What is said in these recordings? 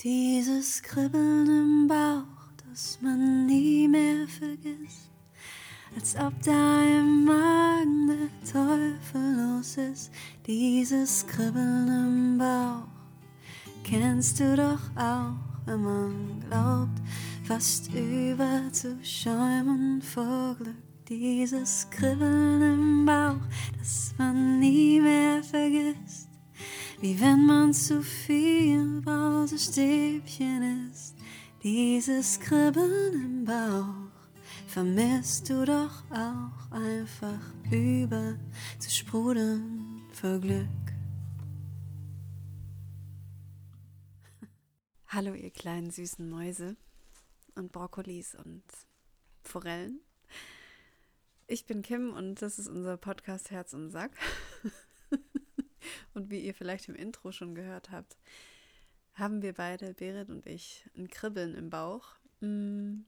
Dieses Kribbeln im Bauch, das man nie mehr vergisst. Als ob da im Magen der Teufel los ist. Dieses Kribbeln im Bauch kennst du doch auch, wenn man glaubt, fast überzuschäumen vor Glück. Dieses Kribbeln im Bauch, das man nie mehr vergisst. Wie wenn man zu viel Brausestäbchen isst. Dieses Kribbeln im Bauch vermisst du doch auch einfach über zu sprudeln vor Glück. Hallo ihr kleinen süßen Mäuse und Brokkolis und Forellen. Ich bin Kim und das ist unser Podcast Herz und Sack. und wie ihr vielleicht im Intro schon gehört habt, haben wir beide, Berit und ich, ein Kribbeln im Bauch. Mm,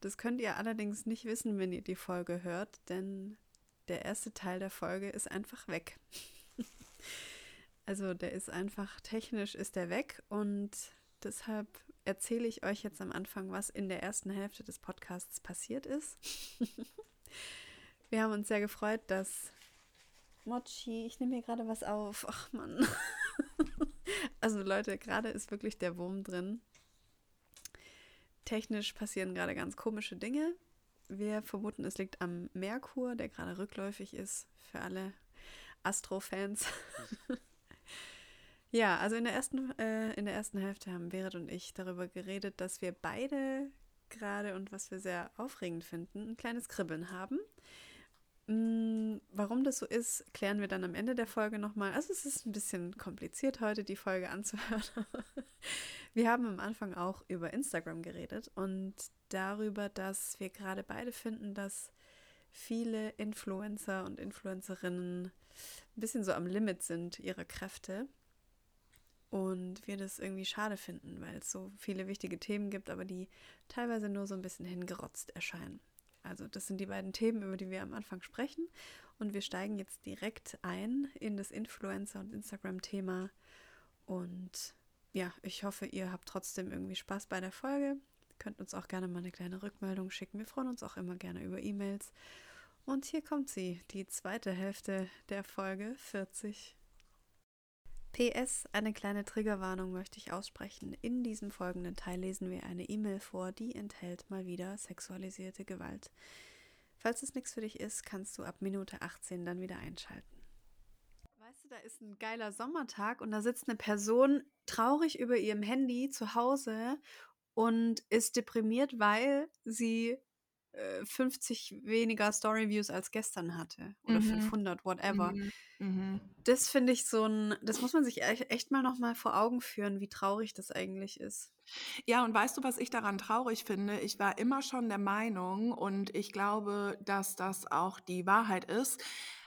das könnt ihr allerdings nicht wissen, wenn ihr die Folge hört, denn der erste Teil der Folge ist einfach weg. also der ist einfach technisch ist der weg und deshalb erzähle ich euch jetzt am Anfang, was in der ersten Hälfte des Podcasts passiert ist. Wir haben uns sehr gefreut, dass Mochi, ich nehme hier gerade was auf. Ach Mann. also Leute, gerade ist wirklich der Wurm drin. Technisch passieren gerade ganz komische Dinge. Wir vermuten, es liegt am Merkur, der gerade rückläufig ist für alle Astro-Fans. ja, also in der ersten, äh, in der ersten Hälfte haben Berit und ich darüber geredet, dass wir beide gerade und was wir sehr aufregend finden, ein kleines Kribbeln haben. Mm, warum das so ist, klären wir dann am Ende der Folge nochmal. Also es ist ein bisschen kompliziert heute, die Folge anzuhören. wir haben am Anfang auch über Instagram geredet und darüber, dass wir gerade beide finden, dass viele Influencer und Influencerinnen ein bisschen so am Limit sind ihrer Kräfte. Und wir das irgendwie schade finden, weil es so viele wichtige Themen gibt, aber die teilweise nur so ein bisschen hingerotzt erscheinen. Also das sind die beiden Themen, über die wir am Anfang sprechen. Und wir steigen jetzt direkt ein in das Influencer- und Instagram-Thema. Und ja, ich hoffe, ihr habt trotzdem irgendwie Spaß bei der Folge. Ihr könnt uns auch gerne mal eine kleine Rückmeldung schicken. Wir freuen uns auch immer gerne über E-Mails. Und hier kommt sie, die zweite Hälfte der Folge 40. PS, eine kleine Triggerwarnung möchte ich aussprechen. In diesem folgenden Teil lesen wir eine E-Mail vor, die enthält mal wieder sexualisierte Gewalt. Falls es nichts für dich ist, kannst du ab Minute 18 dann wieder einschalten. Weißt du, da ist ein geiler Sommertag und da sitzt eine Person traurig über ihrem Handy zu Hause und ist deprimiert, weil sie 50 äh, weniger Storyviews als gestern hatte oder mhm. 500, whatever. Mhm. Mhm. Das finde ich so ein, das muss man sich echt mal noch mal vor Augen führen, wie traurig das eigentlich ist. Ja, und weißt du, was ich daran traurig finde? Ich war immer schon der Meinung und ich glaube, dass das auch die Wahrheit ist.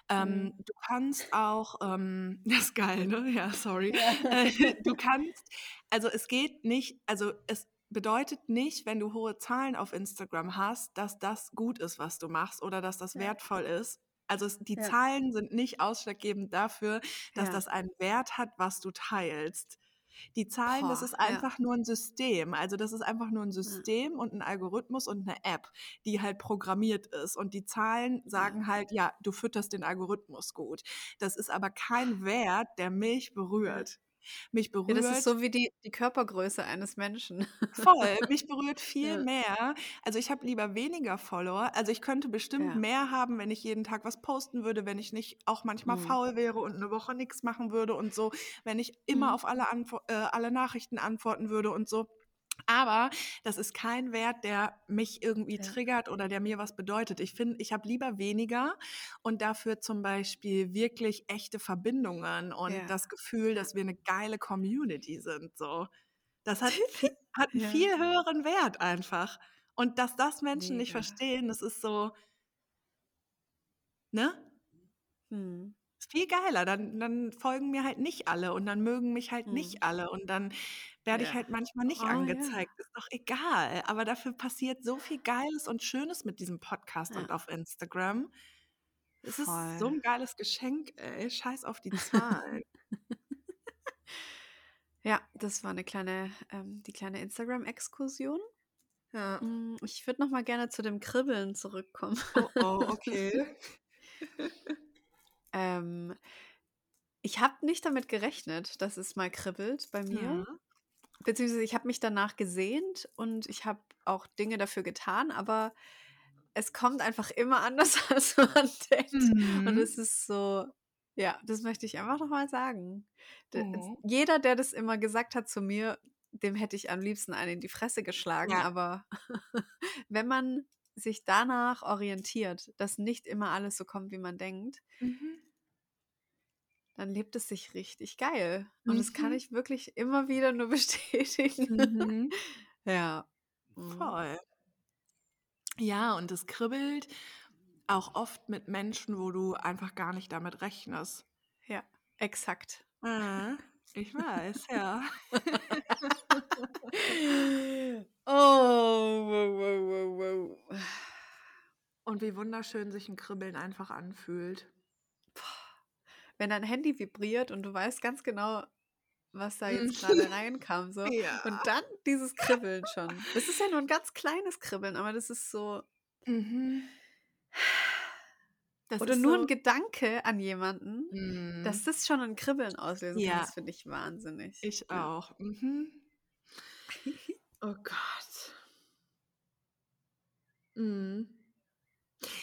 Ähm, mhm. Du kannst auch, ähm, das ist geil, ne? Ja, sorry. Ja. Äh, du kannst, also es geht nicht, also es bedeutet nicht, wenn du hohe Zahlen auf Instagram hast, dass das gut ist, was du machst oder dass das ja. wertvoll ist. Also es, die ja. Zahlen sind nicht ausschlaggebend dafür, dass ja. das einen Wert hat, was du teilst. Die Zahlen, Boah, das ist einfach nur ein System. Also das ist einfach nur ein System und ein Algorithmus und eine App, die halt programmiert ist. Und die Zahlen sagen halt, ja, du fütterst den Algorithmus gut. Das ist aber kein Wert, der mich berührt. Mich berührt. Ja, das ist so wie die, die Körpergröße eines Menschen. Voll. Mich berührt viel ja. mehr. Also ich habe lieber weniger Follower. Also ich könnte bestimmt ja. mehr haben, wenn ich jeden Tag was posten würde, wenn ich nicht auch manchmal mhm. faul wäre und eine Woche nichts machen würde und so, wenn ich immer mhm. auf alle, Antwo äh, alle Nachrichten antworten würde und so. Aber das ist kein Wert, der mich irgendwie ja. triggert oder der mir was bedeutet. Ich finde, ich habe lieber weniger und dafür zum Beispiel wirklich echte Verbindungen und ja. das Gefühl, dass wir eine geile Community sind. So, das hat, hat einen ja. viel höheren Wert einfach. Und dass das Menschen Mega. nicht verstehen, das ist so, ne? Hm ist viel geiler. Dann, dann folgen mir halt nicht alle und dann mögen mich halt hm. nicht alle und dann werde ja. ich halt manchmal nicht oh, angezeigt. Ja. Ist doch egal. Aber dafür passiert so viel Geiles und Schönes mit diesem Podcast ja. und auf Instagram. Es ist so ein geiles Geschenk, ey. Scheiß auf die Zahlen. Ja, das war eine kleine, ähm, die kleine Instagram-Exkursion. Ja. Mm, Ich würde noch mal gerne zu dem Kribbeln zurückkommen. Oh, oh, okay. Ähm, ich habe nicht damit gerechnet, dass es mal kribbelt bei mir. Mhm. Beziehungsweise ich habe mich danach gesehnt und ich habe auch Dinge dafür getan, aber es kommt einfach immer anders, als man denkt. Und Mhm. es ist so, ja, das möchte ich einfach nochmal sagen. Mhm. Jeder, der das immer gesagt hat zu mir, dem hätte ich am liebsten einen in die Fresse geschlagen. Ja. Aber wenn man sich danach orientiert, dass nicht immer alles so kommt, wie man denkt, Mhm. Dann lebt es sich richtig geil. Und das kann Mhm. ich wirklich immer wieder nur bestätigen. Mhm. Ja. Mhm. Voll. Ja, und es kribbelt auch oft mit Menschen, wo du einfach gar nicht damit rechnest. Ja, exakt. Ah, ich weiß, ja. oh, wow, wow, wow, wow. Und wie wunderschön sich ein Kribbeln einfach anfühlt. Wenn dein Handy vibriert und du weißt ganz genau, was da jetzt Mhm. gerade reinkam, so. Ja. Und dann dieses Kribbeln schon. Das ist ja nur ein ganz kleines Kribbeln, aber das ist so. Mhm. Das oder nur so, ein Gedanke an jemanden, Mhm. dass das schon ein Kribbeln auslösen kann. Ja. Das finde ich wahnsinnig. Ich Ja. auch. Mhm. Oh Gott. Mhm.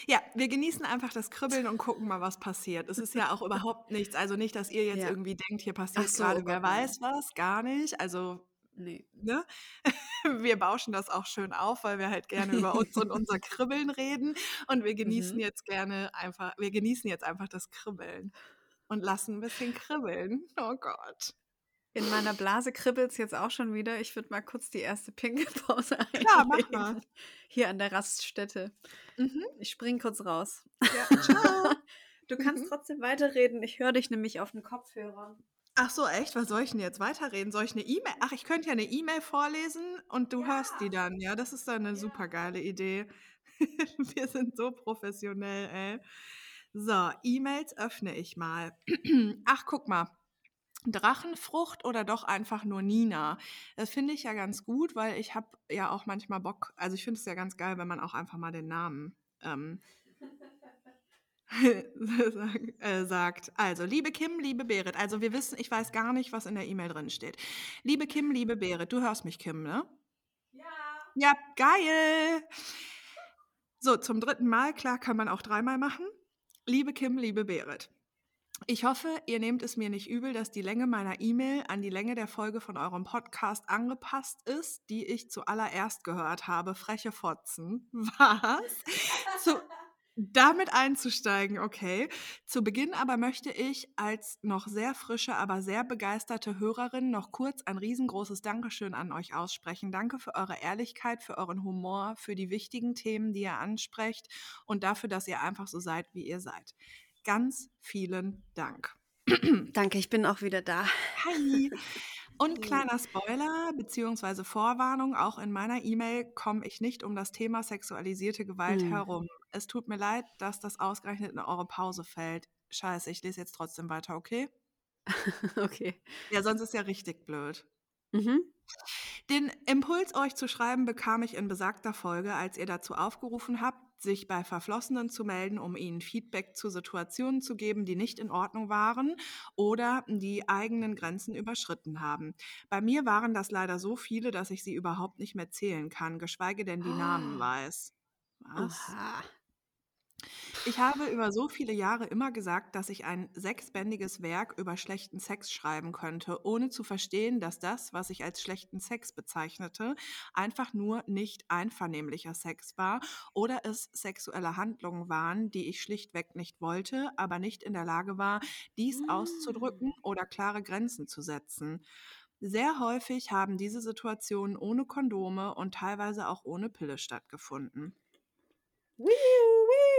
Ja, wir genießen einfach das Kribbeln und gucken mal, was passiert. Es ist ja auch überhaupt nichts. Also nicht, dass ihr jetzt Ja. irgendwie denkt, hier passiert so, gerade oh wer Gott, nein. weiß was, gar nicht. Also, Nee. ne? Wir bauschen das auch schön auf, weil wir halt gerne über uns und unser Kribbeln reden. Und wir genießen Mhm. jetzt gerne einfach, wir genießen jetzt einfach das Kribbeln und lassen ein bisschen kribbeln. Oh Gott. In meiner Blase kribbelt es jetzt auch schon wieder. Ich würde mal kurz die erste Pinkelpause einlegen. Klar, mach mal. Hier an der Raststätte. Mhm. Ich spring kurz raus. Ja, ciao. Du kannst Mhm. trotzdem weiterreden. Ich höre dich nämlich auf den Kopfhörern. Ach so, echt? Was soll ich denn jetzt weiterreden? Soll ich eine E-Mail? Ach, ich könnte ja eine E-Mail vorlesen und du hörst die dann. Ja, das ist dann eine super geile Idee. Wir sind so professionell, ey. So, E-Mails öffne ich mal. Ach, guck mal. Drachenfrucht oder doch einfach nur Nina? Das finde ich ja ganz gut, weil ich habe ja auch manchmal Bock. Also ich finde es ja ganz geil, wenn man auch einfach mal den Namen ähm, äh, sagt. Also, liebe Kim, liebe Berit. Also wir wissen, ich weiß gar nicht, was in der E-Mail drin steht. Liebe Kim, liebe Berit. Du hörst mich, Kim, ne? Ja. Ja, geil. So, zum dritten Mal, klar, kann man auch dreimal machen. Liebe Kim, liebe Berit. Ich hoffe, ihr nehmt es mir nicht übel, dass die Länge meiner E-Mail an die Länge der Folge von eurem Podcast angepasst ist, die ich zuallererst gehört habe. Freche Fotzen. Was? Zu, damit einzusteigen, okay. Zu Beginn aber möchte ich als noch sehr frische, aber sehr begeisterte Hörerin noch kurz ein riesengroßes Dankeschön an euch aussprechen. Danke für eure Ehrlichkeit, für euren Humor, für die wichtigen Themen, die ihr ansprecht und dafür, dass ihr einfach so seid, wie ihr seid. Ganz vielen Dank. Danke, ich bin auch wieder da. Hi. Und kleiner Spoiler bzw. Vorwarnung, auch in meiner E-Mail komme ich nicht um das Thema sexualisierte Gewalt Hm. herum. Es tut mir leid, dass das ausgerechnet in eure Pause fällt. Scheiße, ich lese jetzt trotzdem weiter, okay? okay. Ja, sonst ist ja richtig blöd. Mhm. Den Impuls, euch zu schreiben, bekam ich in besagter Folge, als ihr dazu aufgerufen habt, sich bei Verflossenen zu melden, um ihnen Feedback zu Situationen zu geben, die nicht in Ordnung waren oder die eigenen Grenzen überschritten haben. Bei mir waren das leider so viele, dass ich sie überhaupt nicht mehr zählen kann, geschweige denn die Namen weiß. Was? Aha. Ich habe über so viele Jahre immer gesagt, dass ich ein sechsbändiges Werk über schlechten Sex schreiben könnte, ohne zu verstehen, dass das, was ich als schlechten Sex bezeichnete, einfach nur nicht einvernehmlicher Sex war oder es sexuelle Handlungen waren, die ich schlichtweg nicht wollte, aber nicht in der Lage war, dies auszudrücken oder klare Grenzen zu setzen. Sehr häufig haben diese Situationen ohne Kondome und teilweise auch ohne Pille stattgefunden. Wiu, wiu.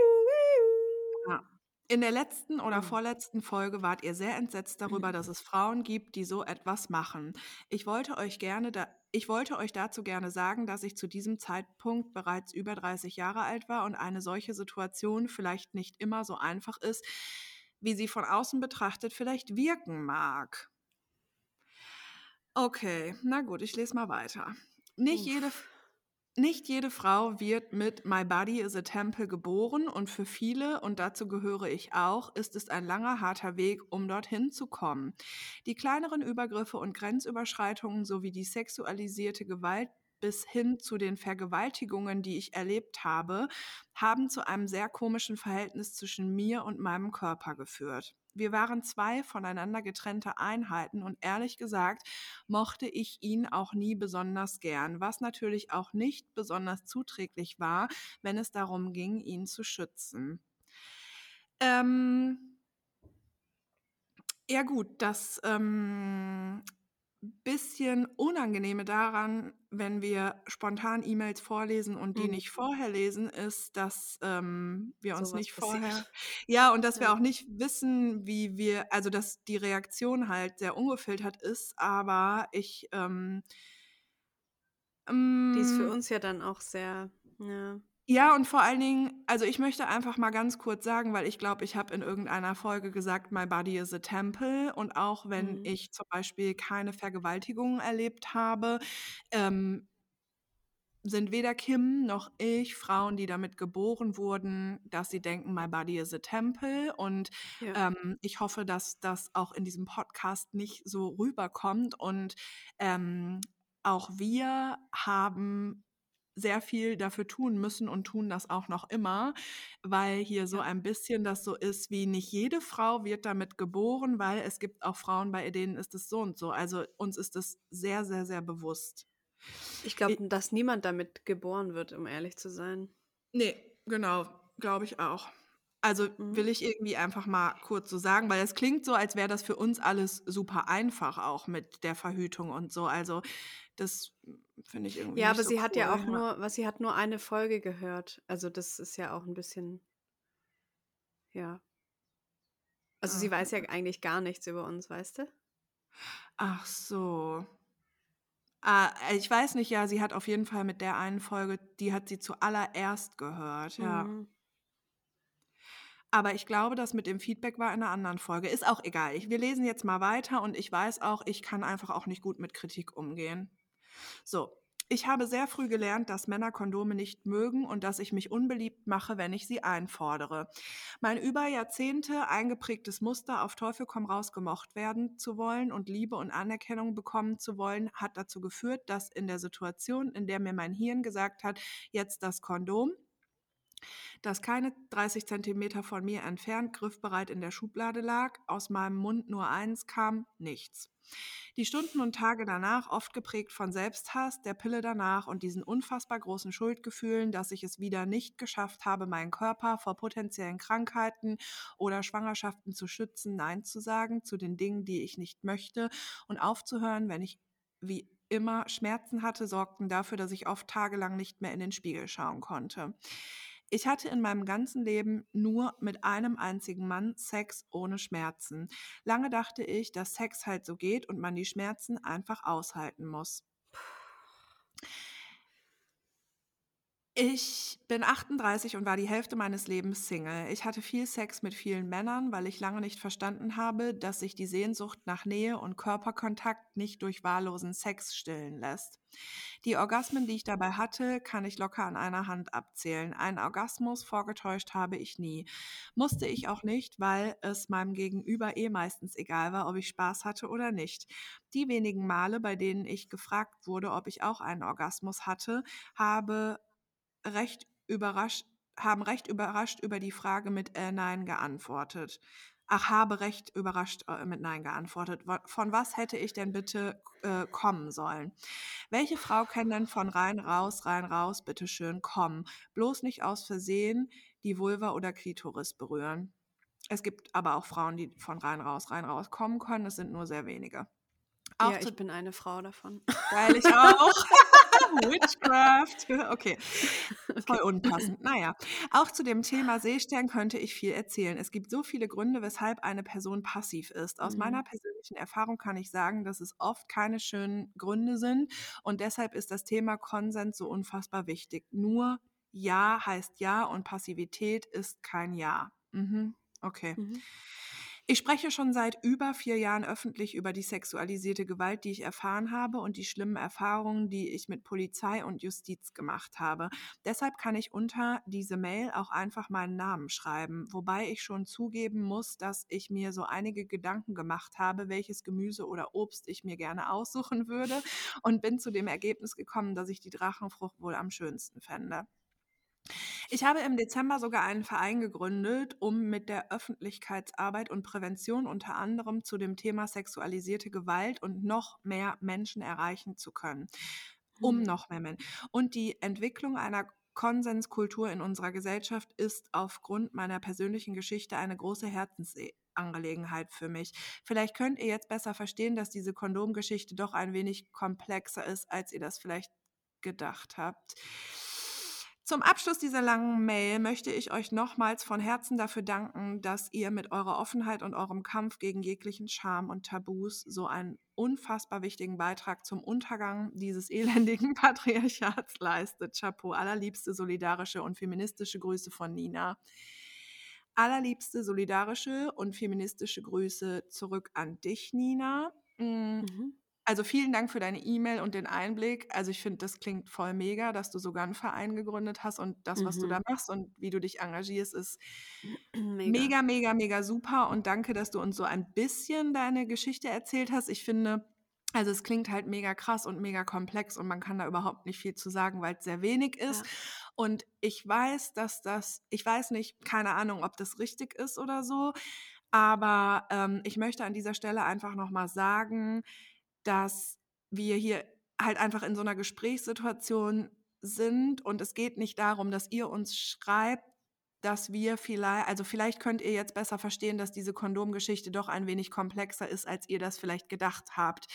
Ja. In der letzten oder Mhm. vorletzten Folge wart ihr sehr entsetzt darüber, dass es Frauen gibt, die so etwas machen. Ich wollte euch gerne da, ich wollte euch dazu gerne sagen, dass ich zu diesem Zeitpunkt bereits über 30 Jahre alt war und eine solche Situation vielleicht nicht immer so einfach ist, wie sie von außen betrachtet vielleicht wirken mag. Okay, na gut, ich lese mal weiter. Nicht jede, Uff. Nicht jede Frau wird mit My Body is a Temple geboren und für viele, und dazu gehöre ich auch, ist es ein langer, harter Weg, um dorthin zu kommen. Die kleineren Übergriffe und Grenzüberschreitungen sowie die sexualisierte Gewalt bis hin zu den Vergewaltigungen, die ich erlebt habe, haben zu einem sehr komischen Verhältnis zwischen mir und meinem Körper geführt. Wir waren zwei voneinander getrennte Einheiten und ehrlich gesagt mochte ich ihn auch nie besonders gern, was natürlich auch nicht besonders zuträglich war, wenn es darum ging, ihn zu schützen. Ähm, ja gut, das ähm, bisschen Unangenehme daran, wenn wir spontan E-Mails vorlesen und die Mhm. nicht vorher lesen, ist, dass ähm, wir uns Sowas nicht vorher, passiert. ja, und dass wir Ja. auch nicht wissen, wie wir, also dass die Reaktion halt sehr ungefiltert ist, aber ich, ähm, Die ist für ähm, uns ja dann auch sehr, ja. Ja, und vor allen Dingen, also ich möchte einfach mal ganz kurz sagen, weil ich glaube, ich habe in irgendeiner Folge gesagt, my body is a temple. Und auch wenn Mhm. ich zum Beispiel keine Vergewaltigungen erlebt habe, ähm, sind weder Kim noch ich Frauen, die damit geboren wurden, dass sie denken, my body is a temple. Und Ja. ähm, ich hoffe, dass das auch in diesem Podcast nicht so rüberkommt. Und ähm, auch wir haben sehr viel dafür tun müssen und tun das auch noch immer, weil hier so ein bisschen das so ist, wie nicht jede Frau wird damit geboren, weil es gibt auch Frauen, bei denen ist es so und so. Also uns ist es sehr, sehr, sehr bewusst. Ich glaube, dass niemand damit geboren wird, um ehrlich zu sein. Nee, genau, glaube ich auch. Also Mhm. will ich irgendwie einfach mal kurz so sagen, weil es klingt so, als wäre das für uns alles super einfach auch mit der Verhütung und so. Also das finde ich irgendwie Ja, aber so sie hat ja cool. auch nur, was sie hat nur eine Folge gehört. Also das ist ja auch ein bisschen, ja. Also sie Ah, weiß ja eigentlich gar nichts über uns, weißt du? Ach so. Ah, ich weiß nicht, ja, sie hat auf jeden Fall mit der einen Folge, die hat sie zuallererst gehört, ja. Mhm. Aber ich glaube, das mit dem Feedback war in einer anderen Folge. Ist auch egal. Wir lesen jetzt mal weiter und ich weiß auch, ich kann einfach auch nicht gut mit Kritik umgehen. So. Ich habe sehr früh gelernt, dass Männer Kondome nicht mögen und dass ich mich unbeliebt mache, wenn ich sie einfordere. Mein über Jahrzehnte eingeprägtes Muster, auf Teufel komm raus gemocht werden zu wollen und Liebe und Anerkennung bekommen zu wollen, hat dazu geführt, dass in der Situation, in der mir mein Hirn gesagt hat, jetzt das Kondom, das keine 30 Zentimeter von mir entfernt griffbereit in der Schublade lag, aus meinem Mund nur eins kam, nichts. Die Stunden und Tage danach, oft geprägt von Selbsthass, der Pille danach und diesen unfassbar großen Schuldgefühlen, dass ich es wieder nicht geschafft habe, meinen Körper vor potenziellen Krankheiten oder Schwangerschaften zu schützen, Nein zu sagen zu den Dingen, die ich nicht möchte und aufzuhören, wenn ich wie immer Schmerzen hatte, sorgten dafür, dass ich oft tagelang nicht mehr in den Spiegel schauen konnte. Ich hatte in meinem ganzen Leben nur mit einem einzigen Mann Sex ohne Schmerzen. Lange dachte ich, dass Sex halt so geht und man die Schmerzen einfach aushalten muss. Ich bin 38 und war die Hälfte meines Lebens Single. Ich hatte viel Sex mit vielen Männern, weil ich lange nicht verstanden habe, dass sich die Sehnsucht nach Nähe und Körperkontakt nicht durch wahllosen Sex stillen lässt. Die Orgasmen, die ich dabei hatte, kann ich locker an einer Hand abzählen. Einen Orgasmus vorgetäuscht habe ich nie. Musste ich auch nicht, weil es meinem Gegenüber eh meistens egal war, ob ich Spaß hatte oder nicht. Die wenigen Male, bei denen ich gefragt wurde, ob ich auch einen Orgasmus hatte, habe recht überrascht, haben recht überrascht über die Frage mit äh, Nein geantwortet. Ach, habe recht überrascht äh, mit Nein geantwortet. Von was hätte ich denn bitte äh, kommen sollen? Welche Frau kann denn von rein raus, rein raus, bitteschön kommen? Bloß nicht aus Versehen die Vulva oder Klitoris berühren. Es gibt aber auch Frauen, die von rein raus, rein raus kommen können. Es sind nur sehr wenige. Auch Ja, ich bin eine Frau davon. Geil, ich auch. Witchcraft. Okay. Voll unpassend. Naja, auch zu dem Thema Seestern könnte ich viel erzählen. Es gibt so viele Gründe, weshalb eine Person passiv ist. Aus meiner Mhm. persönlichen Erfahrung kann ich sagen, dass es oft keine schönen Gründe sind und deshalb ist das Thema Konsens so unfassbar wichtig. Nur Ja heißt Ja und Passivität ist kein Ja. Mhm. Okay. Mhm. Ich spreche schon seit über vier Jahren öffentlich über die sexualisierte Gewalt, die ich erfahren habe und die schlimmen Erfahrungen, die ich mit Polizei und Justiz gemacht habe. Deshalb kann ich unter diese Mail auch einfach meinen Namen schreiben, wobei ich schon zugeben muss, dass ich mir so einige Gedanken gemacht habe, welches Gemüse oder Obst ich mir gerne aussuchen würde und bin zu dem Ergebnis gekommen, dass ich die Drachenfrucht wohl am schönsten fände. Ich habe im Dezember sogar einen Verein gegründet, um mit der Öffentlichkeitsarbeit und Prävention unter anderem zu dem Thema sexualisierte Gewalt und noch mehr Menschen erreichen zu können. Um mhm. noch mehr Menschen. Und die Entwicklung einer Konsenskultur in unserer Gesellschaft ist aufgrund meiner persönlichen Geschichte eine große Herzensangelegenheit für mich. Vielleicht könnt ihr jetzt besser verstehen, dass diese Kondomgeschichte doch ein wenig komplexer ist, als ihr das vielleicht gedacht habt. Zum Abschluss dieser langen Mail möchte ich euch nochmals von Herzen dafür danken, dass ihr mit eurer Offenheit und eurem Kampf gegen jeglichen Scham und Tabus so einen unfassbar wichtigen Beitrag zum Untergang dieses elendigen Patriarchats leistet. Chapeau, allerliebste solidarische und feministische Grüße von Nina. Allerliebste solidarische und feministische Grüße zurück an dich, Nina. Mm. Mhm. Also vielen Dank für deine E-Mail und den Einblick. Also ich finde, das klingt voll mega, dass du sogar einen Verein gegründet hast und das, was du da mhm. machst und wie du dich engagierst, ist mega. mega, mega, mega super. Und danke, dass du uns so ein bisschen deine Geschichte erzählt hast. Ich finde, also es klingt halt mega krass und mega komplex und man kann da überhaupt nicht viel zu sagen, weil es sehr wenig ist. Ja. Und ich weiß, dass das, ich weiß nicht, keine Ahnung, ob das richtig ist oder so, aber ähm, ich möchte an dieser Stelle einfach nochmal sagen, dass wir hier halt einfach in so einer Gesprächssituation sind und es geht nicht darum, dass ihr uns schreibt, dass wir vielleicht, also vielleicht könnt ihr jetzt besser verstehen, dass diese Kondomgeschichte doch ein wenig komplexer ist, als ihr das vielleicht gedacht habt.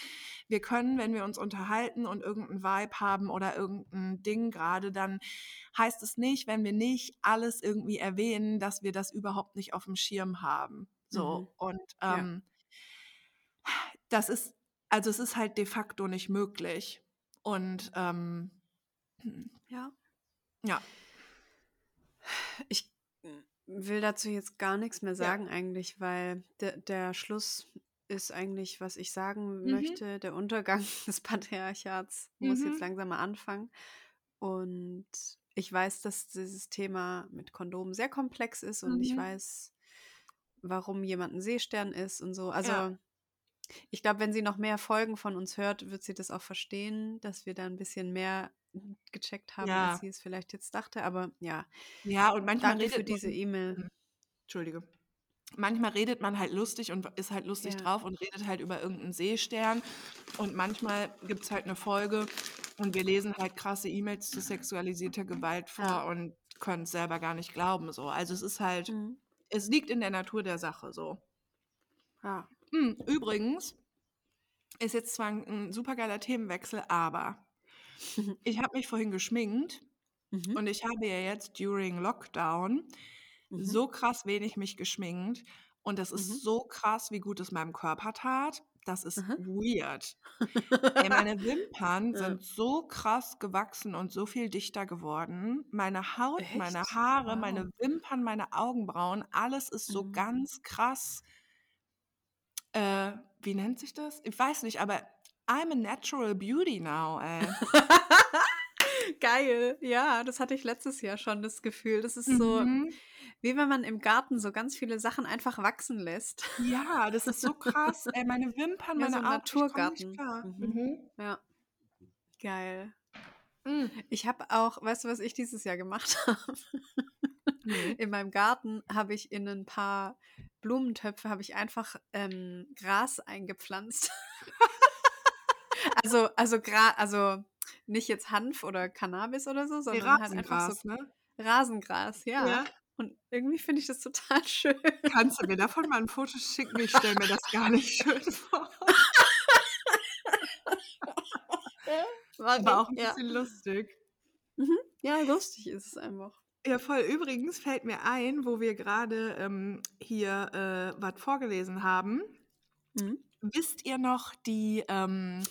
Wir können, wenn wir uns unterhalten und irgendeinen Vibe haben oder irgendein Ding gerade, dann heißt es nicht, wenn wir nicht alles irgendwie erwähnen, dass wir das überhaupt nicht auf dem Schirm haben. So mhm. und ähm, ja. das ist also es ist halt de facto nicht möglich. Und ähm, hm. ja. Ja. Ich will dazu jetzt gar nichts mehr sagen ja. eigentlich, weil de der Schluss ist eigentlich, was ich sagen mhm. möchte. Der Untergang des Patriarchats mhm. muss jetzt mhm. langsam mal anfangen. Und ich weiß, dass dieses Thema mit Kondomen sehr komplex ist und mhm. ich weiß, warum jemand ein Seestern ist und so. Also ja. Ich glaube, wenn sie noch mehr Folgen von uns hört, wird sie das auch verstehen, dass wir da ein bisschen mehr gecheckt haben, ja. als sie es vielleicht jetzt dachte. Aber ja. Ja, und manchmal Danke für diese E-Mail. Hm, Entschuldige. Manchmal redet man halt lustig und ist halt lustig ja. drauf und redet halt über irgendeinen Seestern. Und manchmal gibt es halt eine Folge und wir lesen halt krasse E-Mails zu sexualisierter Gewalt vor ja. und können es selber gar nicht glauben. So. Also es ist halt, mhm. es liegt in der Natur der Sache so. Ja. Hm, übrigens ist jetzt zwar ein supergeiler Themenwechsel, aber ich habe mich vorhin geschminkt mhm. und ich habe ja jetzt during Lockdown mhm. so krass wenig mich geschminkt und das ist mhm. so krass, wie gut es meinem Körper tat. Das ist weird. Ey, meine Wimpern ja. sind so krass gewachsen und so viel dichter geworden. Meine Haut, Echt? meine Haare, wow. meine Wimpern, meine Augenbrauen, alles ist so mhm. ganz krass äh, wie nennt sich das? Ich weiß nicht, aber I'm a natural beauty now, ey. Geil. Ja, das hatte ich letztes Jahr schon das Gefühl. Das ist so, mhm. wie wenn man im Garten so ganz viele Sachen einfach wachsen lässt. Ja, das ist so krass. Ey, meine Wimpern, ja, meine so Augen, Naturgarten. Mhm. Mhm. Ja. Geil. Mhm. Ich habe auch, weißt du, was ich dieses Jahr gemacht habe? Nee. In meinem Garten habe ich in ein paar Blumentöpfe habe ich einfach ähm, Gras eingepflanzt. also, also, Gra also nicht jetzt Hanf oder Cannabis oder so, sondern halt einfach so ne? Rasengras, ja. ja. Und irgendwie finde ich das total schön. Kannst du mir davon mal ein Foto schicken? Ich stelle mir das gar nicht schön vor. War Aber auch ein bisschen ja. lustig. Mhm. Ja, lustig ist es einfach. Ja, voll. Übrigens fällt mir ein, wo wir gerade ähm, hier äh, was vorgelesen haben. Mhm. Wisst ihr noch die ähm,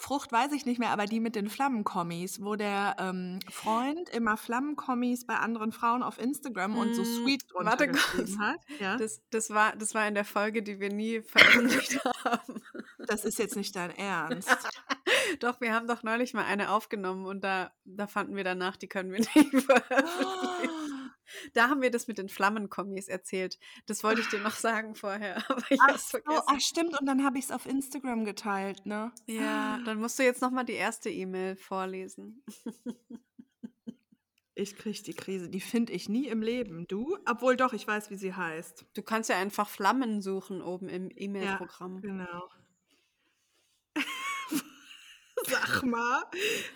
Frucht weiß ich nicht mehr, aber die mit den Flammenkommis, wo der ähm, Freund immer Flammenkommis bei anderen Frauen auf Instagram und so Mm, sweet drunter warte kurz. hat. Ja? Das, das, war, das war in der Folge, die wir nie veröffentlicht haben. Das ist jetzt nicht dein Ernst. Doch, wir haben doch neulich mal eine aufgenommen und da, da fanden wir danach, die können wir nicht veröffentlichen. Da haben wir das mit den Flammenkommis erzählt. Das wollte ich dir noch sagen vorher, aber ich Ach, hab's vergessen. ach stimmt, und dann habe ich es auf Instagram geteilt, ne? Ja, dann musst du jetzt nochmal die erste E-Mail vorlesen. Ich krieg die Krise, die finde ich nie im Leben. Du? Obwohl doch, ich weiß, wie sie heißt. Du kannst ja einfach Flammen suchen oben im E-Mail-Programm. Genau. Sag mal,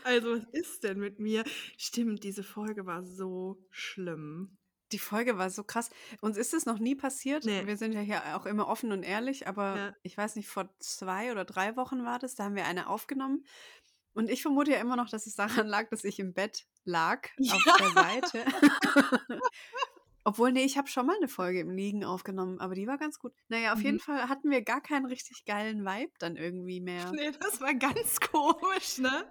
also was ist denn mit mir? Stimmt, diese Folge war so schlimm. Die Folge war so krass. Uns ist es noch nie passiert. Nee. Wir sind ja hier auch immer offen und ehrlich, aber Ja. ich weiß nicht, vor zwei oder drei Wochen war das, da haben wir eine aufgenommen. Und ich vermute ja immer noch, dass es daran lag, dass ich im Bett lag, auf der Seite. Obwohl, nee, ich habe schon mal eine Folge im Liegen aufgenommen, aber die war ganz gut. Naja, auf jeden Mhm. Fall hatten wir gar keinen richtig geilen Vibe dann irgendwie mehr. Nee, das war ganz komisch, ne?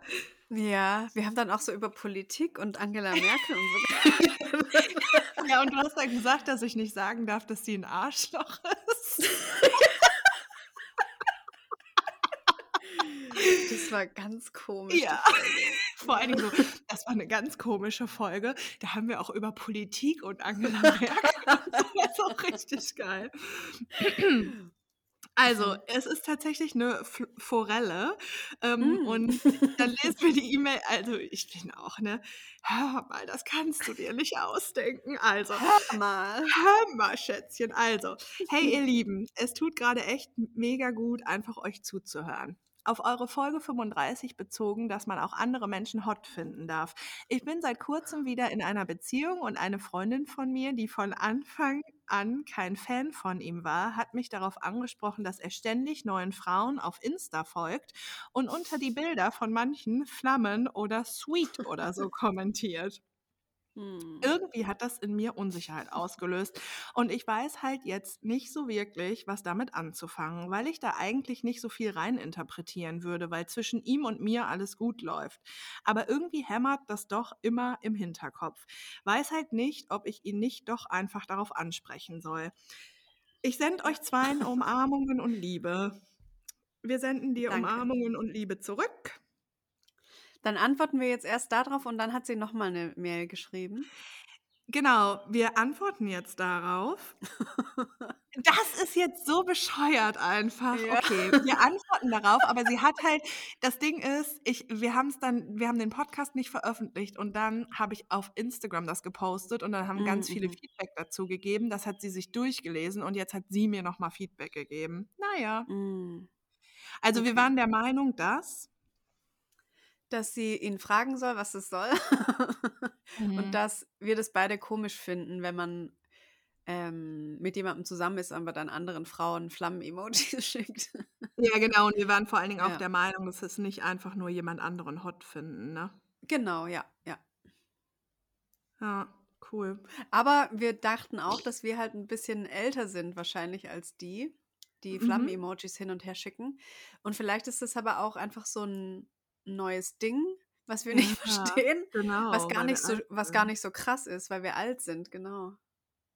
Ja, wir haben dann auch so über Politik und Angela Merkel und so. Ja, und du hast dann gesagt, dass ich nicht sagen darf, dass sie ein Arschloch ist. Das war ganz komisch. Ja. Vor allen Dingen so, das war eine ganz komische Folge. Da haben wir auch über Politik und Angela Merkel. Das war auch richtig geil. Also, es ist tatsächlich eine F Forelle. Ähm, Mm. Und dann lesen wir die E-Mail. Also, ich bin auch, ne? Hör mal, das kannst du dir nicht ausdenken. Also, Hör mal. hör mal, Schätzchen. Also, hey, ihr Lieben, es tut gerade echt mega gut, einfach euch zuzuhören. Auf eure Folge 35 bezogen, dass man auch andere Menschen hot finden darf. Ich bin seit kurzem wieder in einer Beziehung und eine Freundin von mir, die von Anfang an kein Fan von ihm war, hat mich darauf angesprochen, dass er ständig neuen Frauen auf Insta folgt und unter die Bilder von manchen Flammen oder Sweet oder so kommentiert Hm. irgendwie hat das in mir Unsicherheit ausgelöst. Und ich weiß halt jetzt nicht so wirklich, was damit anzufangen, weil ich da eigentlich nicht so viel reininterpretieren würde, weil zwischen ihm und mir alles gut läuft. Aber irgendwie hämmert das doch immer im Hinterkopf. Weiß halt nicht, ob ich ihn nicht doch einfach darauf ansprechen soll. Ich sende euch zweien Umarmungen und Liebe. Wir senden dir Danke. Umarmungen und Liebe zurück. Dann antworten wir jetzt erst darauf und dann hat sie nochmal eine Mail geschrieben. Genau, wir antworten jetzt darauf. Das ist jetzt so bescheuert einfach. Ja. Okay, wir antworten darauf, aber sie hat halt, das Ding ist, ich, wir haben es dann, wir haben den Podcast nicht veröffentlicht und dann habe ich auf Instagram das gepostet und dann haben ganz viele Mhm. Feedback dazu gegeben. Das hat sie sich durchgelesen und jetzt hat sie mir nochmal Feedback gegeben. Naja, Mm. also wir Okay. waren der Meinung, dass. Dass sie ihn fragen soll, was es soll. Mhm. Und dass wir das beide komisch finden, wenn man ähm, mit jemandem zusammen ist, aber dann anderen Frauen Flammen-Emojis schickt. Ja, genau, und wir waren vor allen Dingen auch Ja. der Meinung, dass es nicht einfach nur jemand anderen hot finden, ne? Genau, ja, ja. Ja, cool. Aber wir dachten auch, dass wir halt ein bisschen älter sind wahrscheinlich als die, die Mhm. Flammen-Emojis hin und her schicken. Und vielleicht ist das aber auch einfach so ein neues Ding, was wir nicht Ja, verstehen, Genau. was gar nicht so, was gar nicht so krass ist, weil wir alt sind, genau.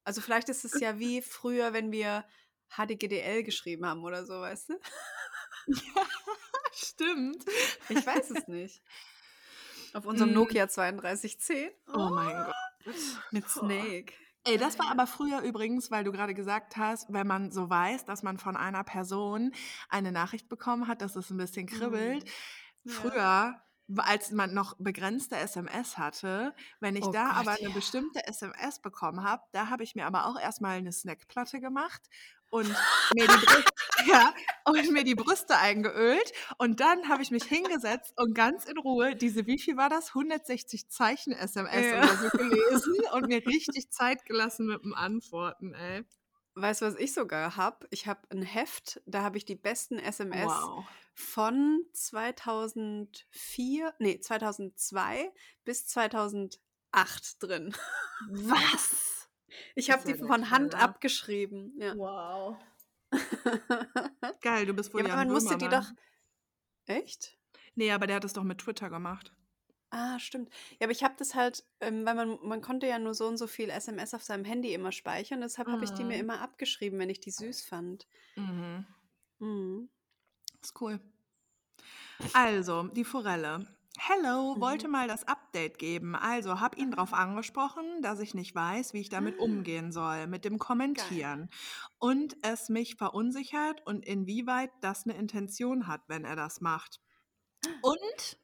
Also vielleicht ist es ja wie früher, wenn wir HDGDL geschrieben haben oder so, weißt du? Ja, stimmt. Ich weiß es nicht. Auf unserem Mm. Nokia 3210. Oh mein Gott. Mit Snake. Ey, das war aber früher übrigens, weil du gerade gesagt hast, wenn man so weiß, dass man von einer Person eine Nachricht bekommen hat, dass es ein bisschen kribbelt. Ja. Früher, als man noch begrenzte SMS hatte, wenn ich Oh da Gott, aber eine ja. bestimmte SMS bekommen habe, da habe ich mir aber auch erstmal eine Snackplatte gemacht und mir die, Brüste, ja, und mir die Brüste eingeölt und dann habe ich mich hingesetzt und ganz in Ruhe diese, wie viel war das? 160 Zeichen SMS Ja. oder so gelesen und mir richtig Zeit gelassen mit dem Antworten, ey. Weißt du, was ich sogar habe? Ich habe ein Heft, da habe ich die besten SMS Wow. von 2004, nee, 2002 bis 2008 drin. Was? Ich habe die von Hand Knaller. abgeschrieben. Ja. Wow. Geil, du bist wohl ja, ja, aber man musste die doch. Echt? Nee, aber der hat es doch mit Twitter gemacht. Ah, stimmt. Ja, aber ich habe das halt, ähm, weil man, man konnte ja nur so und so viel SMS auf seinem Handy immer speichern. Deshalb habe ich die mir Mhm. immer abgeschrieben, wenn ich die süß fand. Mhm. Mhm. Ist cool. Also, die Forelle. Hello, wollte Mhm. mal das Update geben. Also, hab ihn darauf angesprochen, dass ich nicht weiß, wie ich damit Ah. umgehen soll, mit dem Geil. Kommentieren. Und es mich verunsichert und inwieweit das eine Intention hat, wenn er das macht. Und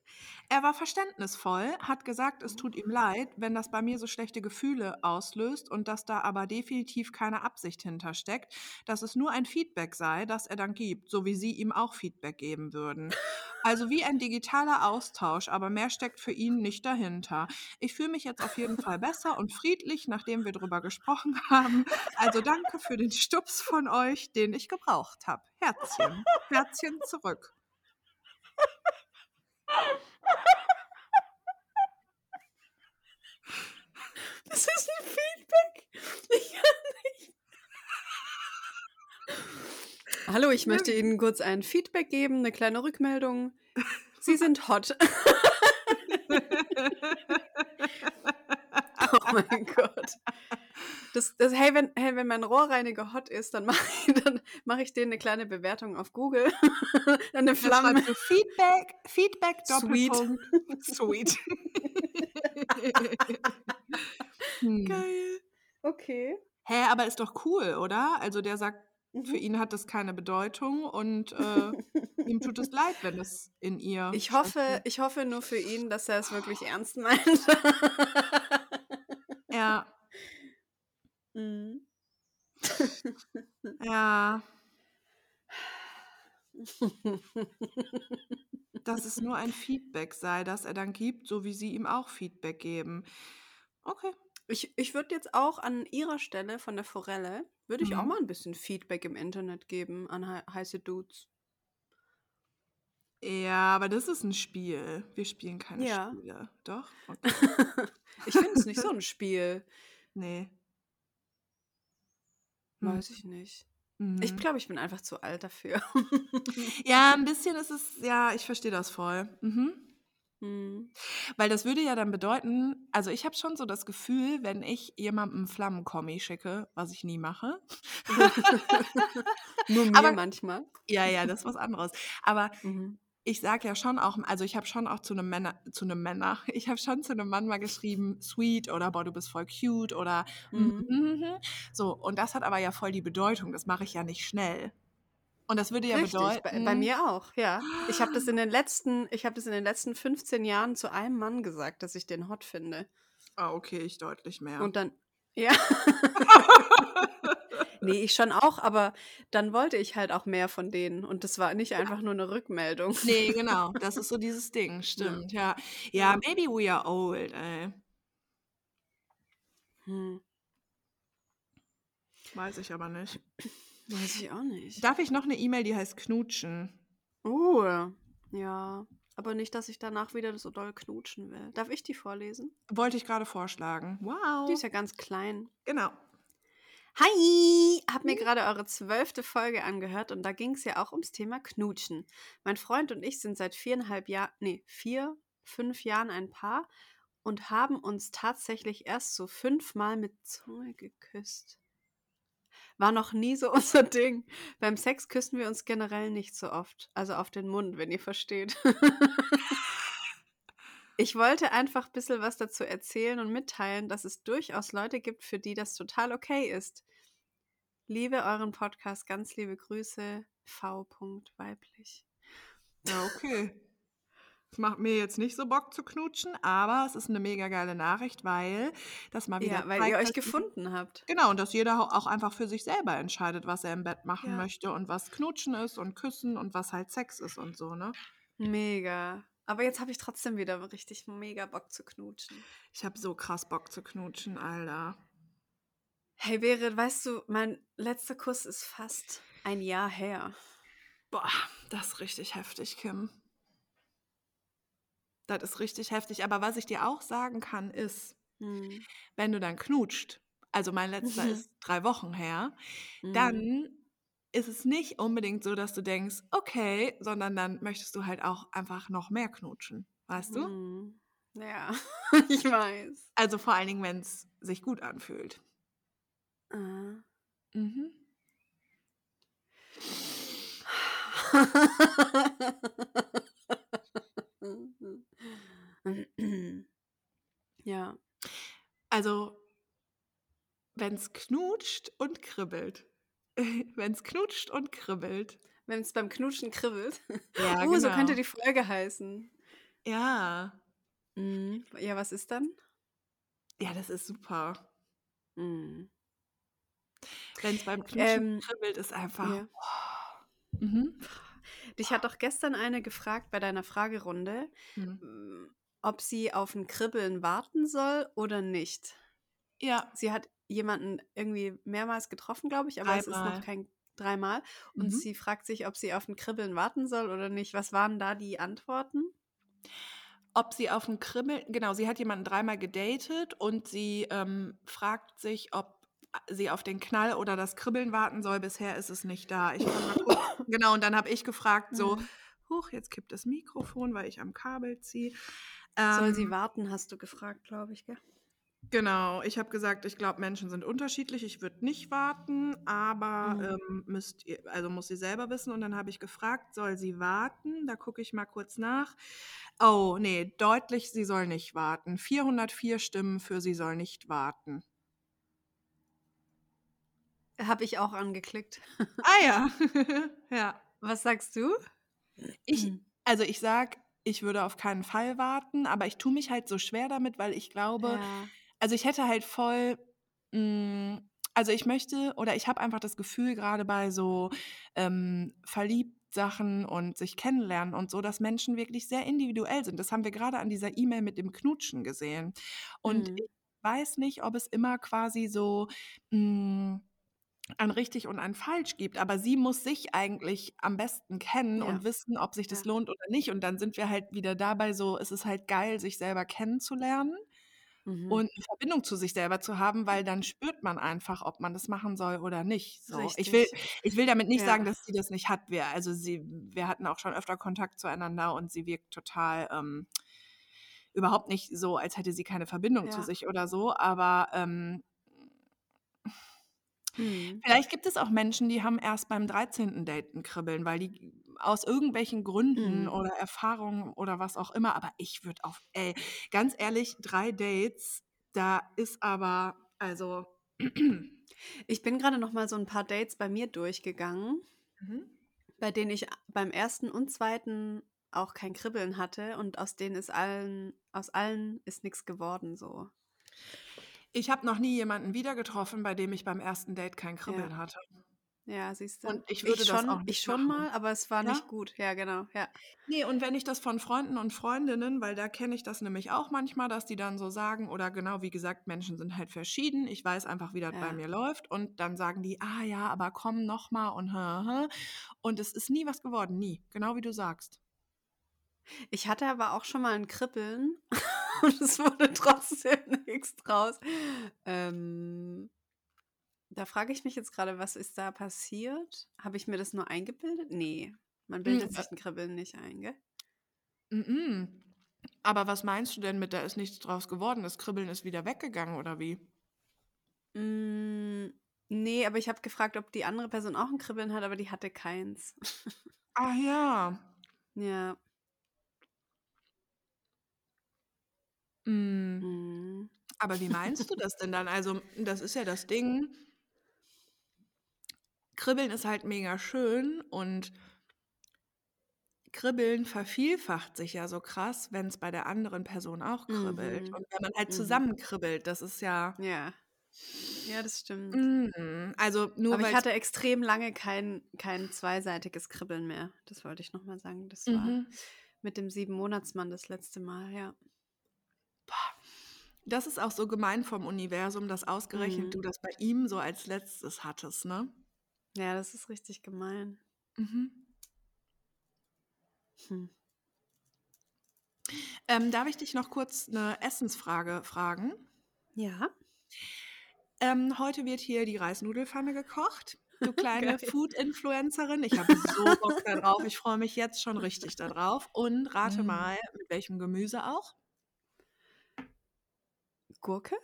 er war verständnisvoll, hat gesagt, es tut ihm leid, wenn das bei mir so schlechte Gefühle auslöst und dass da aber definitiv keine Absicht hintersteckt, dass es nur ein Feedback sei, das er dann gibt, so wie sie ihm auch Feedback geben würden. Also wie ein digitaler Austausch, aber mehr steckt für ihn nicht dahinter. Ich fühle mich jetzt auf jeden Fall besser und friedlich, nachdem wir drüber gesprochen haben. Also danke für den Stups von euch, den ich gebraucht habe. Herzchen. Herzchen zurück. Das ist ein Feedback. Ich kann nicht. Hallo, ich möchte Ihnen kurz ein Feedback geben, eine kleine Rückmeldung. Sie sind hot. Oh mein Gott. Das, das, hey, wenn, hey, wenn mein Rohrreiniger hot ist, dann mache ich, dann mach ich denen eine kleine Bewertung auf Google. eine Flamme. du Feedback, Feedback, Sweet. Doppelpunkt, sweet. Hm. Geil. Okay. Hä, aber ist doch cool, oder? Also der sagt, für Mhm. ihn hat das keine Bedeutung und äh, ihm tut es leid, wenn es in ihr. Ich hoffe, wird. ich hoffe nur für ihn, dass er es wirklich ernst meint. Ja, Mhm. ja, dass es nur ein Feedback sei, das er dann gibt, so wie sie ihm auch Feedback geben. Okay. Ich, ich würde jetzt auch an ihrer Stelle von der Forelle, würde ich auch Mhm. mal ein bisschen Feedback im Internet geben an hei- heiße Dudes. Ja, aber das ist ein Spiel. Wir spielen keine Ja. Spiele. Doch? Okay. ich finde es nicht so ein Spiel. Nee. Hm. Weiß ich nicht. Mhm. Ich glaube, ich bin einfach zu alt dafür. Ja, ein bisschen ist es, ja, ich verstehe das voll. Mhm. Hm. Weil das würde ja dann bedeuten, also ich habe schon so das Gefühl, wenn ich jemandem Flammenkommi schicke, was ich nie mache. Nur mir Aber- manchmal. Ja, ja, das ist was anderes. Aber Mhm. ich sage ja schon auch, also ich habe schon auch zu einem Männer, zu einem Männer, ich habe schon zu einem Mann mal geschrieben, sweet oder boah, du bist voll cute oder Mhm. mhm. so. Und das hat aber ja voll die Bedeutung. Das mache ich ja nicht schnell. Und das würde ja Richtig, bedeuten. bei, bei mir auch, ja. Ich habe das in den letzten, ich habe das in den letzten 15 Jahren zu einem Mann gesagt, dass ich den hot finde. Ah, okay, ich deutlich mehr. Und dann, ja. nee, ich schon auch, aber dann wollte ich halt auch mehr von denen. Und das war nicht einfach nur eine Rückmeldung. Nee, genau. Das ist so dieses Ding, stimmt, ja. Ja, maybe we are old, ey. Hm, Weiß ich aber nicht. Weiß ich auch nicht. Darf ich noch eine E-Mail, die heißt Knutschen? Uh, ja. Aber nicht, dass ich danach wieder so doll knutschen will. Darf ich die vorlesen? Wollte ich gerade vorschlagen. Wow. Die ist ja ganz klein. Genau. Hi! Hab mir gerade eure zwölfte Folge angehört und da ging es ja auch ums Thema Knutschen. Mein Freund und ich sind seit viereinhalb Jahren, nee, vier, fünf Jahren ein Paar und haben uns tatsächlich erst so fünfmal mit Zunge geküsst. War noch nie so unser Ding. Beim Sex küssen wir uns generell nicht so oft. Also auf den Mund, wenn ihr versteht. Ich wollte einfach ein bisschen was dazu erzählen und mitteilen, dass es durchaus Leute gibt, für die das total okay ist. Liebe euren Podcast, ganz liebe Grüße, V. weiblich. Ja, okay. Es macht mir jetzt nicht so Bock zu knutschen, aber es ist eine mega geile Nachricht, weil das mal wieder Ja, weil zeigt, ihr euch gefunden habt. Genau, und dass jeder auch einfach für sich selber entscheidet, was er im Bett machen Ja. möchte und was Knutschen ist und Küssen und was halt Sex ist und so, ne? Mega. Aber jetzt habe ich trotzdem wieder richtig mega Bock zu knutschen. Ich habe so krass Bock zu knutschen, Alter. Hey, Berit, weißt du, mein letzter Kuss ist fast ein Jahr her. Boah, das ist richtig heftig, Kim. Das ist richtig heftig. Aber was ich dir auch sagen kann, ist, Hm. wenn du dann knutscht, also mein letzter Mhm. ist drei Wochen her, Mhm. dann ist es nicht unbedingt so, dass du denkst, okay, sondern dann möchtest du halt auch einfach noch mehr knutschen, weißt du? Mhm. Ja, ich weiß. Also vor allen Dingen, wenn es sich gut anfühlt. Äh. Mhm. ja. Also, wenn es knutscht und kribbelt. wenn es knutscht und kribbelt. Wenn es beim Knutschen kribbelt. Ja, oh, so genau. könnte die Folge heißen. Ja. Mhm. Ja, was ist dann? Ja, das ist super. Mhm. Wenn es beim Knutschen Ähm, kribbelt, ist einfach. ja. Mhm. Dich hat doch gestern eine gefragt bei deiner Fragerunde, Mhm. Ob sie auf ein Kribbeln warten soll oder nicht. Ja, Sie hat jemanden irgendwie mehrmals getroffen, glaube ich, aber es ist noch kein dreimal. Und Mhm. sie fragt sich, ob sie auf ein Kribbeln warten soll oder nicht. Was waren da die Antworten? ob sie auf dem Kribbeln, genau, sie hat jemanden dreimal gedatet und sie ähm, fragt sich, ob sie auf den Knall oder das Kribbeln warten soll. Bisher ist es nicht da. Ich kann mal gucken. Genau, und dann habe ich gefragt, so, Mhm. huch, jetzt kippt das Mikrofon, weil ich am Kabel ziehe. Soll sie Ähm, warten, hast du gefragt, glaube ich, gell? Genau, ich habe gesagt, ich glaube, Menschen sind unterschiedlich. Ich würde nicht warten, aber Mhm. ähm, müsst ihr, also muss sie selber wissen. Und dann habe ich gefragt, soll sie warten? Da gucke ich mal kurz nach. Oh, nee, deutlich, sie soll nicht warten. 404 Stimmen für sie soll nicht warten. Habe ich auch angeklickt. Ah ja, ja. Was sagst du? Ich, also ich sag, ich würde auf keinen Fall warten, aber ich tue mich halt so schwer damit, weil ich glaube, Ja. also ich hätte halt voll, mh, also ich möchte oder ich habe einfach das Gefühl, gerade bei so ähm, Verliebt-Sachen und sich kennenlernen und so, dass Menschen wirklich sehr individuell sind. Das haben wir gerade an dieser E-Mail mit dem Knutschen gesehen. Und Mhm. ich weiß nicht, ob es immer quasi so mh, ein richtig und ein falsch gibt, aber sie muss sich eigentlich am besten kennen Ja. und wissen, ob sich das Ja. lohnt oder nicht. Und dann sind wir halt wieder dabei so, es ist halt geil, sich selber kennenzulernen Mhm. und eine Verbindung zu sich selber zu haben, weil dann spürt man einfach, ob man das machen soll oder nicht. So. Ich will, ich will damit nicht Ja. sagen, dass sie das nicht hat. Wir, also sie, wir hatten auch schon öfter Kontakt zueinander und sie wirkt total ähm, überhaupt nicht so, als hätte sie keine Verbindung zu sich oder so. Aber ähm, Mhm. vielleicht gibt es auch Menschen, die haben erst beim 13. Date ein Kribbeln, weil die aus irgendwelchen Gründen Mhm. oder Erfahrungen oder was auch immer, aber ich würde auf, ey, ganz ehrlich, drei Dates, da ist aber, also, Ich bin gerade noch mal so ein paar Dates bei mir durchgegangen, Mhm. bei denen ich beim ersten und zweiten auch kein Kribbeln hatte und aus denen ist allen, aus allen ist nichts geworden so. Ich habe noch nie jemanden wieder getroffen, bei dem ich beim ersten Date kein Kribbeln Ja. hatte. Ja, siehst du. Und ich würde das schon, auch ich schon machen. mal, aber es war Ja? nicht gut. Ja, genau. Ja. Nee, und wenn ich das von Freunden und Freundinnen, weil da kenne ich das nämlich auch manchmal, dass die dann so sagen, oder genau wie gesagt, Menschen sind halt verschieden. Ich weiß einfach, wie das bei Ja. mir läuft. Und dann sagen die, ah ja, aber komm noch mal und hä. Und es ist nie was geworden, nie. Genau wie du sagst. Ich hatte aber auch schon mal ein Kribbeln und es wurde trotzdem nichts draus. Ähm, da frage ich mich jetzt gerade, was ist da passiert? Habe ich mir das nur eingebildet? Nee, man bildet Mm, sich ein Kribbeln nicht ein, gell? Mhm. Aber was meinst du denn mit, da ist nichts draus geworden? Das Kribbeln ist wieder weggegangen oder wie? Mm, nee, aber ich habe gefragt, ob die andere Person auch ein Kribbeln hat, aber die hatte keins. Ah ja. ja. Mm. Mm. Aber wie meinst du das denn dann? Also, das ist ja das Ding. Kribbeln ist halt mega schön und Kribbeln vervielfacht sich ja so krass, wenn es bei der anderen Person auch kribbelt. Mhm. Und wenn man halt Mhm. zusammen kribbelt, das ist ja. Ja. Ja, das stimmt. Mm, also nur Aber ich hatte extrem lange kein, kein zweiseitiges Kribbeln mehr. Das wollte ich nochmal sagen. Das war Mhm. mit dem Sieben-Monatsmann das letzte Mal, ja. Das ist auch so gemein vom Universum, dass ausgerechnet Mhm. du das bei ihm so als letztes hattest, ne? Ja, das ist richtig gemein. Mhm. Hm. Ähm, darf ich dich noch kurz eine Essensfrage fragen? Ja. Ähm, heute wird hier die Reisnudelpfanne gekocht. du kleine. Food-Influencerin. Ich habe so Bock da drauf. Ich freue mich jetzt schon richtig da drauf. Und rate Mm. mal, mit welchem Gemüse auch? Gurke?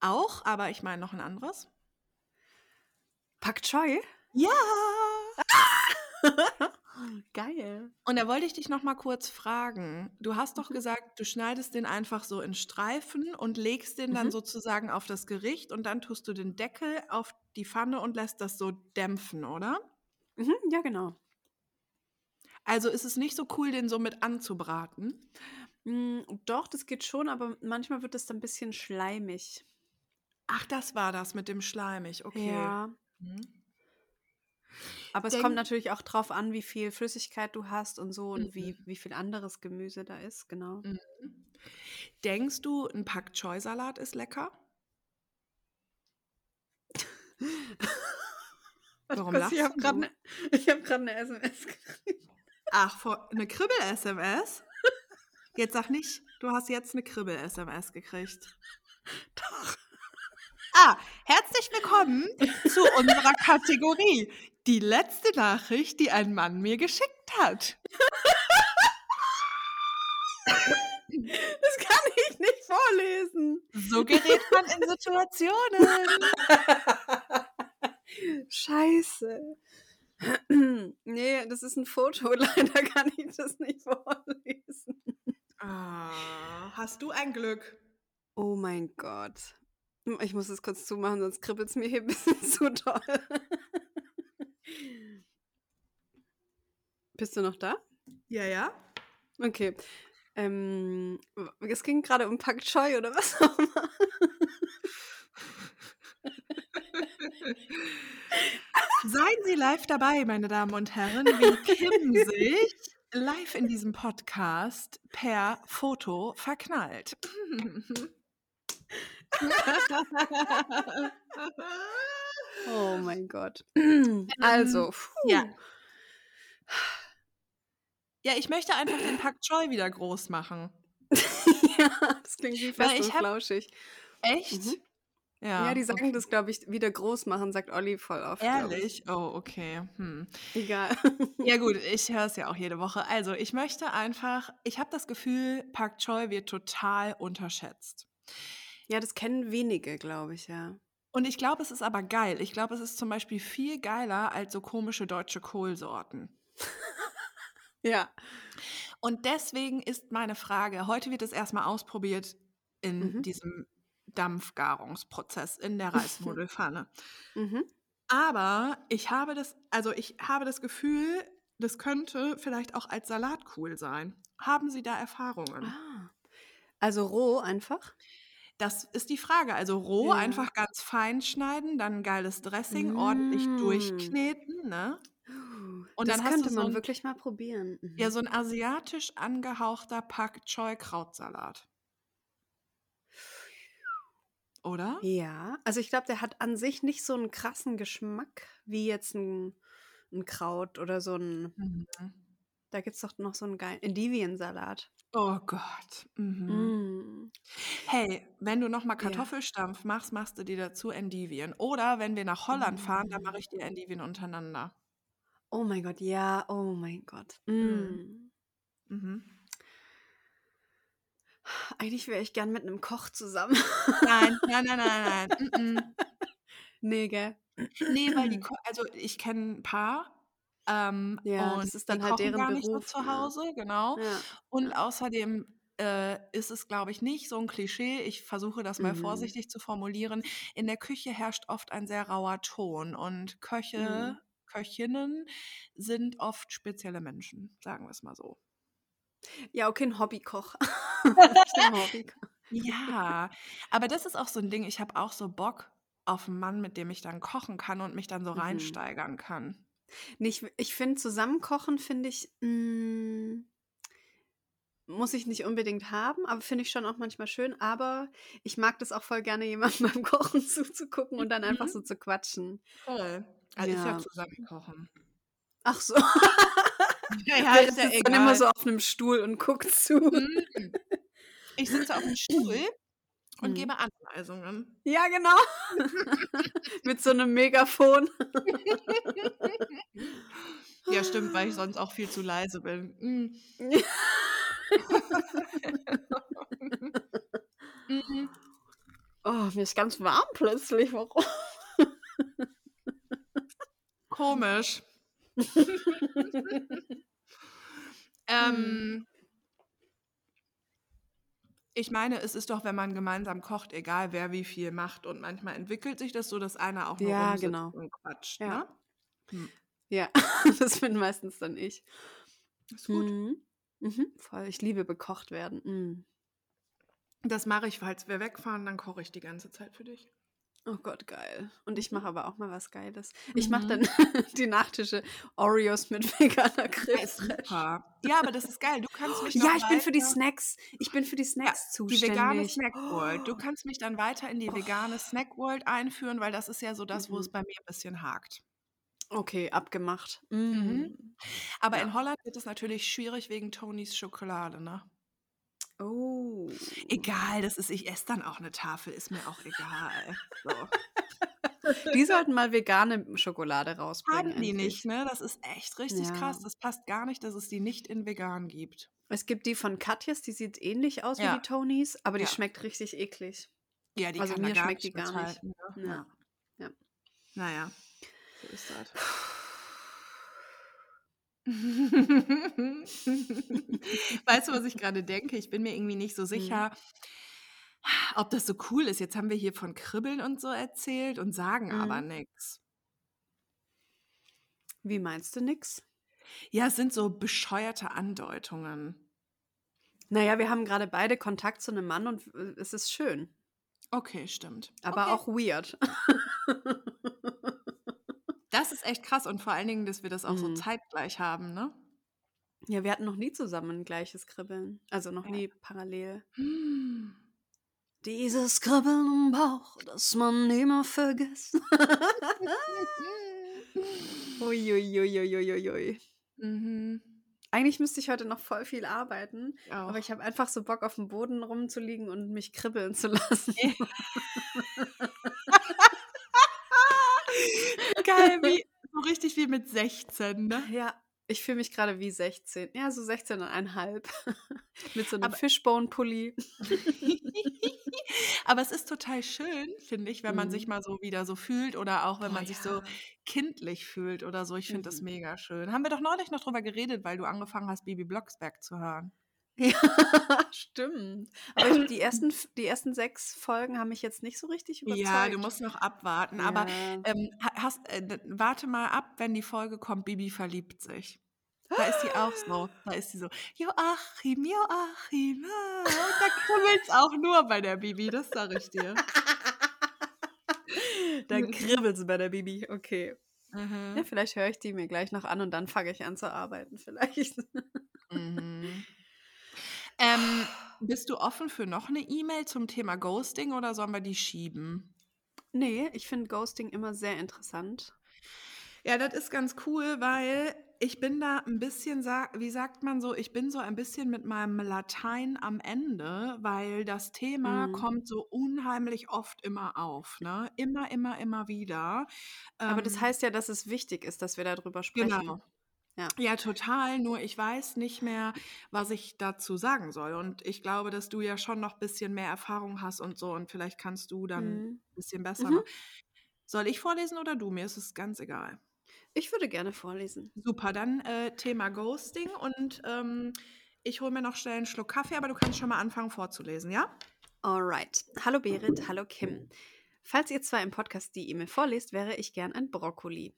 Auch, aber ich meine noch ein anderes. Pak Choi? Ja! Geil. Und da wollte ich dich noch mal kurz fragen. Du hast doch gesagt, du schneidest den einfach so in Streifen und legst den dann Mhm. sozusagen auf das Gericht und dann tust du den Deckel auf die Pfanne und lässt das so dämpfen, oder? Mhm, ja, genau. Also ist es nicht so cool, den so mit anzubraten? Mm, doch, das geht schon, aber manchmal wird es dann ein bisschen schleimig. Ach, das war das mit dem Schleimig, okay. Ja. Mhm. Aber es Denk- kommt natürlich auch drauf an, wie viel Flüssigkeit du hast und so und Mhm. wie, wie viel anderes Gemüse da ist, genau. Mhm. Denkst du, ein Pak Choi Salat ist lecker? Warum Kurz, ich lachst habe du? gerade eine ich hab grad eine SMS gekriegt. Ach, vor, eine Kribbel-SMS? Jetzt sag nicht, du hast jetzt eine Kribbel-SMS gekriegt. Doch. Ah, herzlich willkommen zu unserer Kategorie. Die letzte Nachricht, die ein Mann mir geschickt hat. Das kann ich nicht vorlesen. So gerät man in Situationen. Scheiße. nee, das ist ein Foto. Leider kann ich das nicht vorlesen. Ah, hast du ein Glück? Oh mein Gott. Ich muss es kurz zumachen, sonst kribbelt es mir hier ein bisschen zu doll. Bist du noch da? Ja, ja. Okay. Ähm, es ging gerade um Pak Choi oder was auch immer. Seien Sie live dabei, meine Damen und Herren, wie Kim sich live in diesem Podcast per Foto verknallt. Oh mein Gott. Also, puh. ja. Ja, ich möchte einfach den Pak Choi wieder groß machen. ja, das klingt wie fest und flauschig. Echt? Mhm. Ja, Ja, die sagen okay. das, glaube ich, wieder groß machen, sagt Olli voll oft. ich. Ehrlich? Oh, okay. Hm. Egal. Ja gut, ich höre es ja auch jede Woche. Also ich möchte einfach, ich habe das Gefühl, Pak Choi wird total unterschätzt. ja, das kennen wenige, glaube ich, ja. Und ich glaube, es ist aber geil. Ich glaube, es ist zum Beispiel viel geiler als so komische deutsche Kohlsorten. Ja. Und deswegen ist meine Frage, heute wird es erstmal ausprobiert in Mhm. diesem Dampfgarungsprozess in der Reisnudelfanne. Mhm. Aber ich habe das, also ich habe das Gefühl, das könnte vielleicht auch als Salat cool sein. Haben Sie da Erfahrungen? Ah. Also roh einfach. Das ist die Frage. Also roh Ja. einfach ganz fein schneiden, dann ein geiles Dressing, ordentlich Mm. durchkneten, ne? Und das dann könnte du so man ein, wirklich mal probieren. Mhm. ja, so ein asiatisch angehauchter Pak Choi Krautsalat. Oder? Ja, also ich glaube, der hat an sich nicht so einen krassen Geschmack wie jetzt ein, ein Kraut oder so ein. Mhm. Da gibt es doch noch so einen geilen Endiviensalat. Oh Gott. Mhm. Mm. Hey, wenn du nochmal Ja. Kartoffelstampf machst, machst du dir dazu Endivien. Oder wenn wir nach Holland fahren, dann mache Mm. ich dir Endivien untereinander. Oh mein Gott, ja, oh mein Gott. Mhm. Mm. Mhm. Eigentlich wäre ich gern mit einem Koch zusammen. Nein, nein, nein, nein, nein. Nee, gell? Nee, weil die, ko- also ich kenne ein paar. Ähm, Ja, und das ist dann die halt deren gar nicht so zu ja. Hause, genau. Ja. Und außerdem äh, ist es, glaube ich, nicht so ein Klischee. Ich versuche das mal Mhm. vorsichtig zu formulieren. In der Küche herrscht oft ein sehr rauer Ton und Köche, Mhm. Köchinnen sind oft spezielle Menschen, sagen wir es mal so. Ja, okay, ein Hobbykoch. Hobbykoch. Ja, aber das ist auch so ein Ding. Ich habe auch so Bock auf einen Mann, mit dem ich dann kochen kann und mich dann so Mhm. reinsteigern kann. Nee, ich ich finde, zusammenkochen finde ich, mm, muss ich nicht unbedingt haben, aber finde ich schon auch manchmal schön. Aber ich mag das auch voll gerne, jemandem beim Kochen zuzugucken und dann einfach Mhm. so zu quatschen. Toll. Also ich Ja. ja zusammen kochen. Ach so. Ja, Wer sitzt dann immer so auf einem Stuhl und guckt zu. Mhm. Ich sitze auf dem Stuhl und Mhm. gebe Anweisungen. Ja, genau. Mit so einem Megafon. Ja, stimmt, weil ich sonst auch viel zu leise bin. Mhm. Oh, mir ist ganz warm plötzlich. Warum? Komisch. ähm, ich meine, es ist doch, wenn man gemeinsam kocht, egal wer wie viel macht. Und manchmal entwickelt sich das so, dass einer auch nur Ja, genau. und quatscht. Ja. Ne? Hm. Ja, das bin meistens dann ich. Ist gut. Mhm. Mhm, voll. Ich liebe bekocht werden. Mm. Das mache ich, falls wir wegfahren, dann koche ich die ganze Zeit für dich. Oh Gott, geil. Und ich mache aber auch mal was Geiles. Ich mache Mhm. dann die Nachtische Oreos mit veganer Creme Ja. Ja, aber das ist geil. Du kannst mich Ja, ich bin für die Snacks. Ich bin für die Ja, Snacks die zuständig. vegane Snack World. Du Oh. kannst mich dann weiter in die vegane Snack World einführen, weil das ist ja so das, wo es Mhm. bei mir ein bisschen hakt. Okay, abgemacht. Mhm. Mm. Aber Ja. in Holland wird es natürlich schwierig wegen Tonys Schokolade, ne? Oh. Egal, das ist, ich esse dann auch eine Tafel, ist mir auch egal. So. Die sollten mal vegane Schokolade rausbringen. Haben die endlich. nicht, ne? Das ist echt richtig Ja. krass. Das passt gar nicht, dass es die nicht in vegan gibt. Es gibt die von Katjes, die sieht ähnlich aus Ja. wie die Tonys, aber die Ja. schmeckt richtig eklig. Ja, die Also kann mir gar schmeckt nicht die gar nicht. mithalten, Ne? Ja. Ja. Naja, so ist das. weißt du, was ich gerade denke? Ich bin mir irgendwie nicht so Mhm. sicher, ob das so cool ist. Jetzt haben wir hier von Kribbeln und so erzählt und sagen aber Mhm. nichts. Wie meinst du nix? Ja, es sind so bescheuerte Andeutungen. Naja, wir haben gerade beide Kontakt zu einem Mann und äh, es ist schön, Okay, stimmt. aber okay. auch weird. Das ist echt krass und vor allen Dingen, dass wir das auch so Mhm. zeitgleich haben, ne? Ja, wir hatten noch nie zusammen ein gleiches Kribbeln. Also noch Ja. nie parallel. Hm. Dieses Kribbeln im Bauch, das man nimmer vergisst. Uiuiuiuiui. Mhm. Eigentlich müsste ich heute noch voll viel arbeiten, Ich aber auch. ich habe einfach so Bock auf dem Boden rumzuliegen und mich kribbeln zu lassen. Geil, wie, so richtig wie mit 16, ne? Ja, ich fühle mich gerade wie 16. Ja, so 16,5. Mit so einem Aber- Fishbone-Pulli. Aber es ist total schön, finde ich, wenn man Mhm. sich mal so wieder so fühlt oder auch wenn Oh man sich so ja. kindlich fühlt oder so. Ich finde das Mhm. mega schön. Haben wir doch neulich noch drüber geredet, weil du angefangen hast, Bibi Blocksberg zu hören. Ja, stimmt. Aber ich, die, ersten, die ersten sechs Folgen haben mich jetzt nicht so richtig überzeugt. Ja, du musst noch abwarten. Aber Ja. ähm, ha- hast, äh, warte mal ab, wenn die Folge kommt, Bibi verliebt sich. Da ist die auch so. Da ist sie so, Joachim, Joachim. ah." Und da kribbelt es auch nur bei der Bibi, das sage ich dir. Da kribbelt es bei der Bibi. Okay. Mhm. Ja, vielleicht höre ich die mir gleich noch an und dann fange ich an zu arbeiten. Vielleicht. Mhm. Ähm, bist du offen für noch eine E-Mail zum Thema Ghosting oder sollen wir die schieben? Nee, ich finde Ghosting immer sehr interessant. Ja, das ist ganz cool, weil ich bin da ein bisschen, wie sagt man so, ich bin so ein bisschen mit meinem Latein am Ende, weil das Thema Mhm. kommt so unheimlich oft immer auf, ne? Immer, immer, immer wieder. Aber das Ähm, heißt ja, dass es wichtig ist, dass wir darüber sprechen. Genau. Ja. Ja, total. Nur ich weiß nicht mehr, was ich dazu sagen soll. Und ich glaube, dass du ja schon noch ein bisschen mehr Erfahrung hast und so. Und vielleicht kannst du dann ein Mhm. bisschen besser Mhm. noch. Soll ich vorlesen oder du? Mir ist es ganz egal. Ich würde gerne vorlesen. Super, dann äh, Thema Ghosting. Und ähm, ich hole mir noch schnell einen Schluck Kaffee, aber du kannst schon mal anfangen vorzulesen, ja? Alright. Hallo Berit, hallo Kim. Falls ihr zwar im Podcast die E-Mail vorlest, wäre ich gern ein Brokkoli.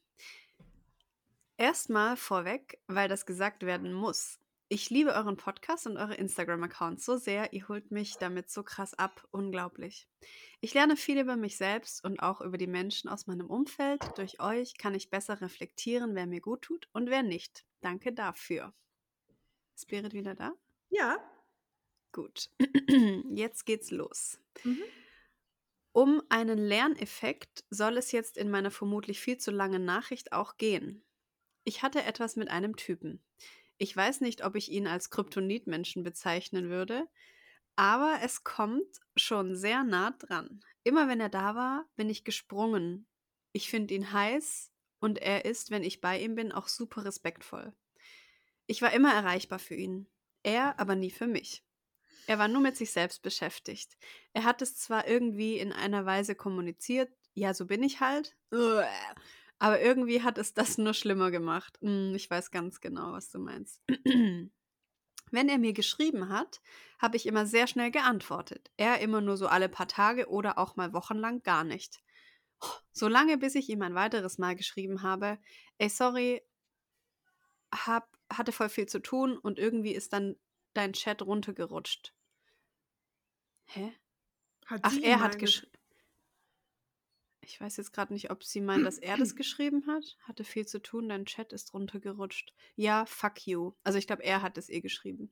Erstmal vorweg, weil das gesagt werden muss. Ich liebe euren Podcast und eure Instagram-Account so sehr, ihr holt mich damit so krass ab. Unglaublich. Ich lerne viel über mich selbst und auch über die Menschen aus meinem Umfeld. Durch euch kann ich besser reflektieren, wer mir gut tut und wer nicht. Danke dafür. Ist Berit wieder da? Ja. Gut. Jetzt geht's los. Mhm. Um einen Lerneffekt soll es jetzt in meiner vermutlich viel zu langen Nachricht auch gehen. Ich hatte etwas mit einem Typen. Ich weiß nicht, ob ich ihn als Kryptonitmenschen bezeichnen würde, Aber es kommt schon sehr nah dran. Immer wenn er da war, bin ich gesprungen. Ich finde ihn heiß und er ist, wenn ich bei ihm bin, auch super respektvoll. Ich war immer erreichbar für ihn. Er aber nie für mich. Er war nur mit sich selbst beschäftigt. Er hat es zwar irgendwie in einer Weise kommuniziert, ja, so bin ich halt, aber irgendwie hat es das nur schlimmer gemacht. Hm, ich weiß ganz genau, was du meinst. Wenn er mir geschrieben hat, habe ich immer sehr schnell geantwortet. Er immer nur so alle paar Tage oder auch mal wochenlang gar nicht. So lange, bis ich ihm ein weiteres Mal geschrieben habe, ey, sorry, hab, hatte voll viel zu tun und irgendwie ist dann dein Chat runtergerutscht. Hä? Hat Ach, er hat geschrieben. Ich weiß jetzt gerade nicht, ob sie meint, dass er das geschrieben hat. Hatte viel zu tun, dein Chat ist runtergerutscht. Ja, fuck you. Also ich glaube, er hat es ihr geschrieben.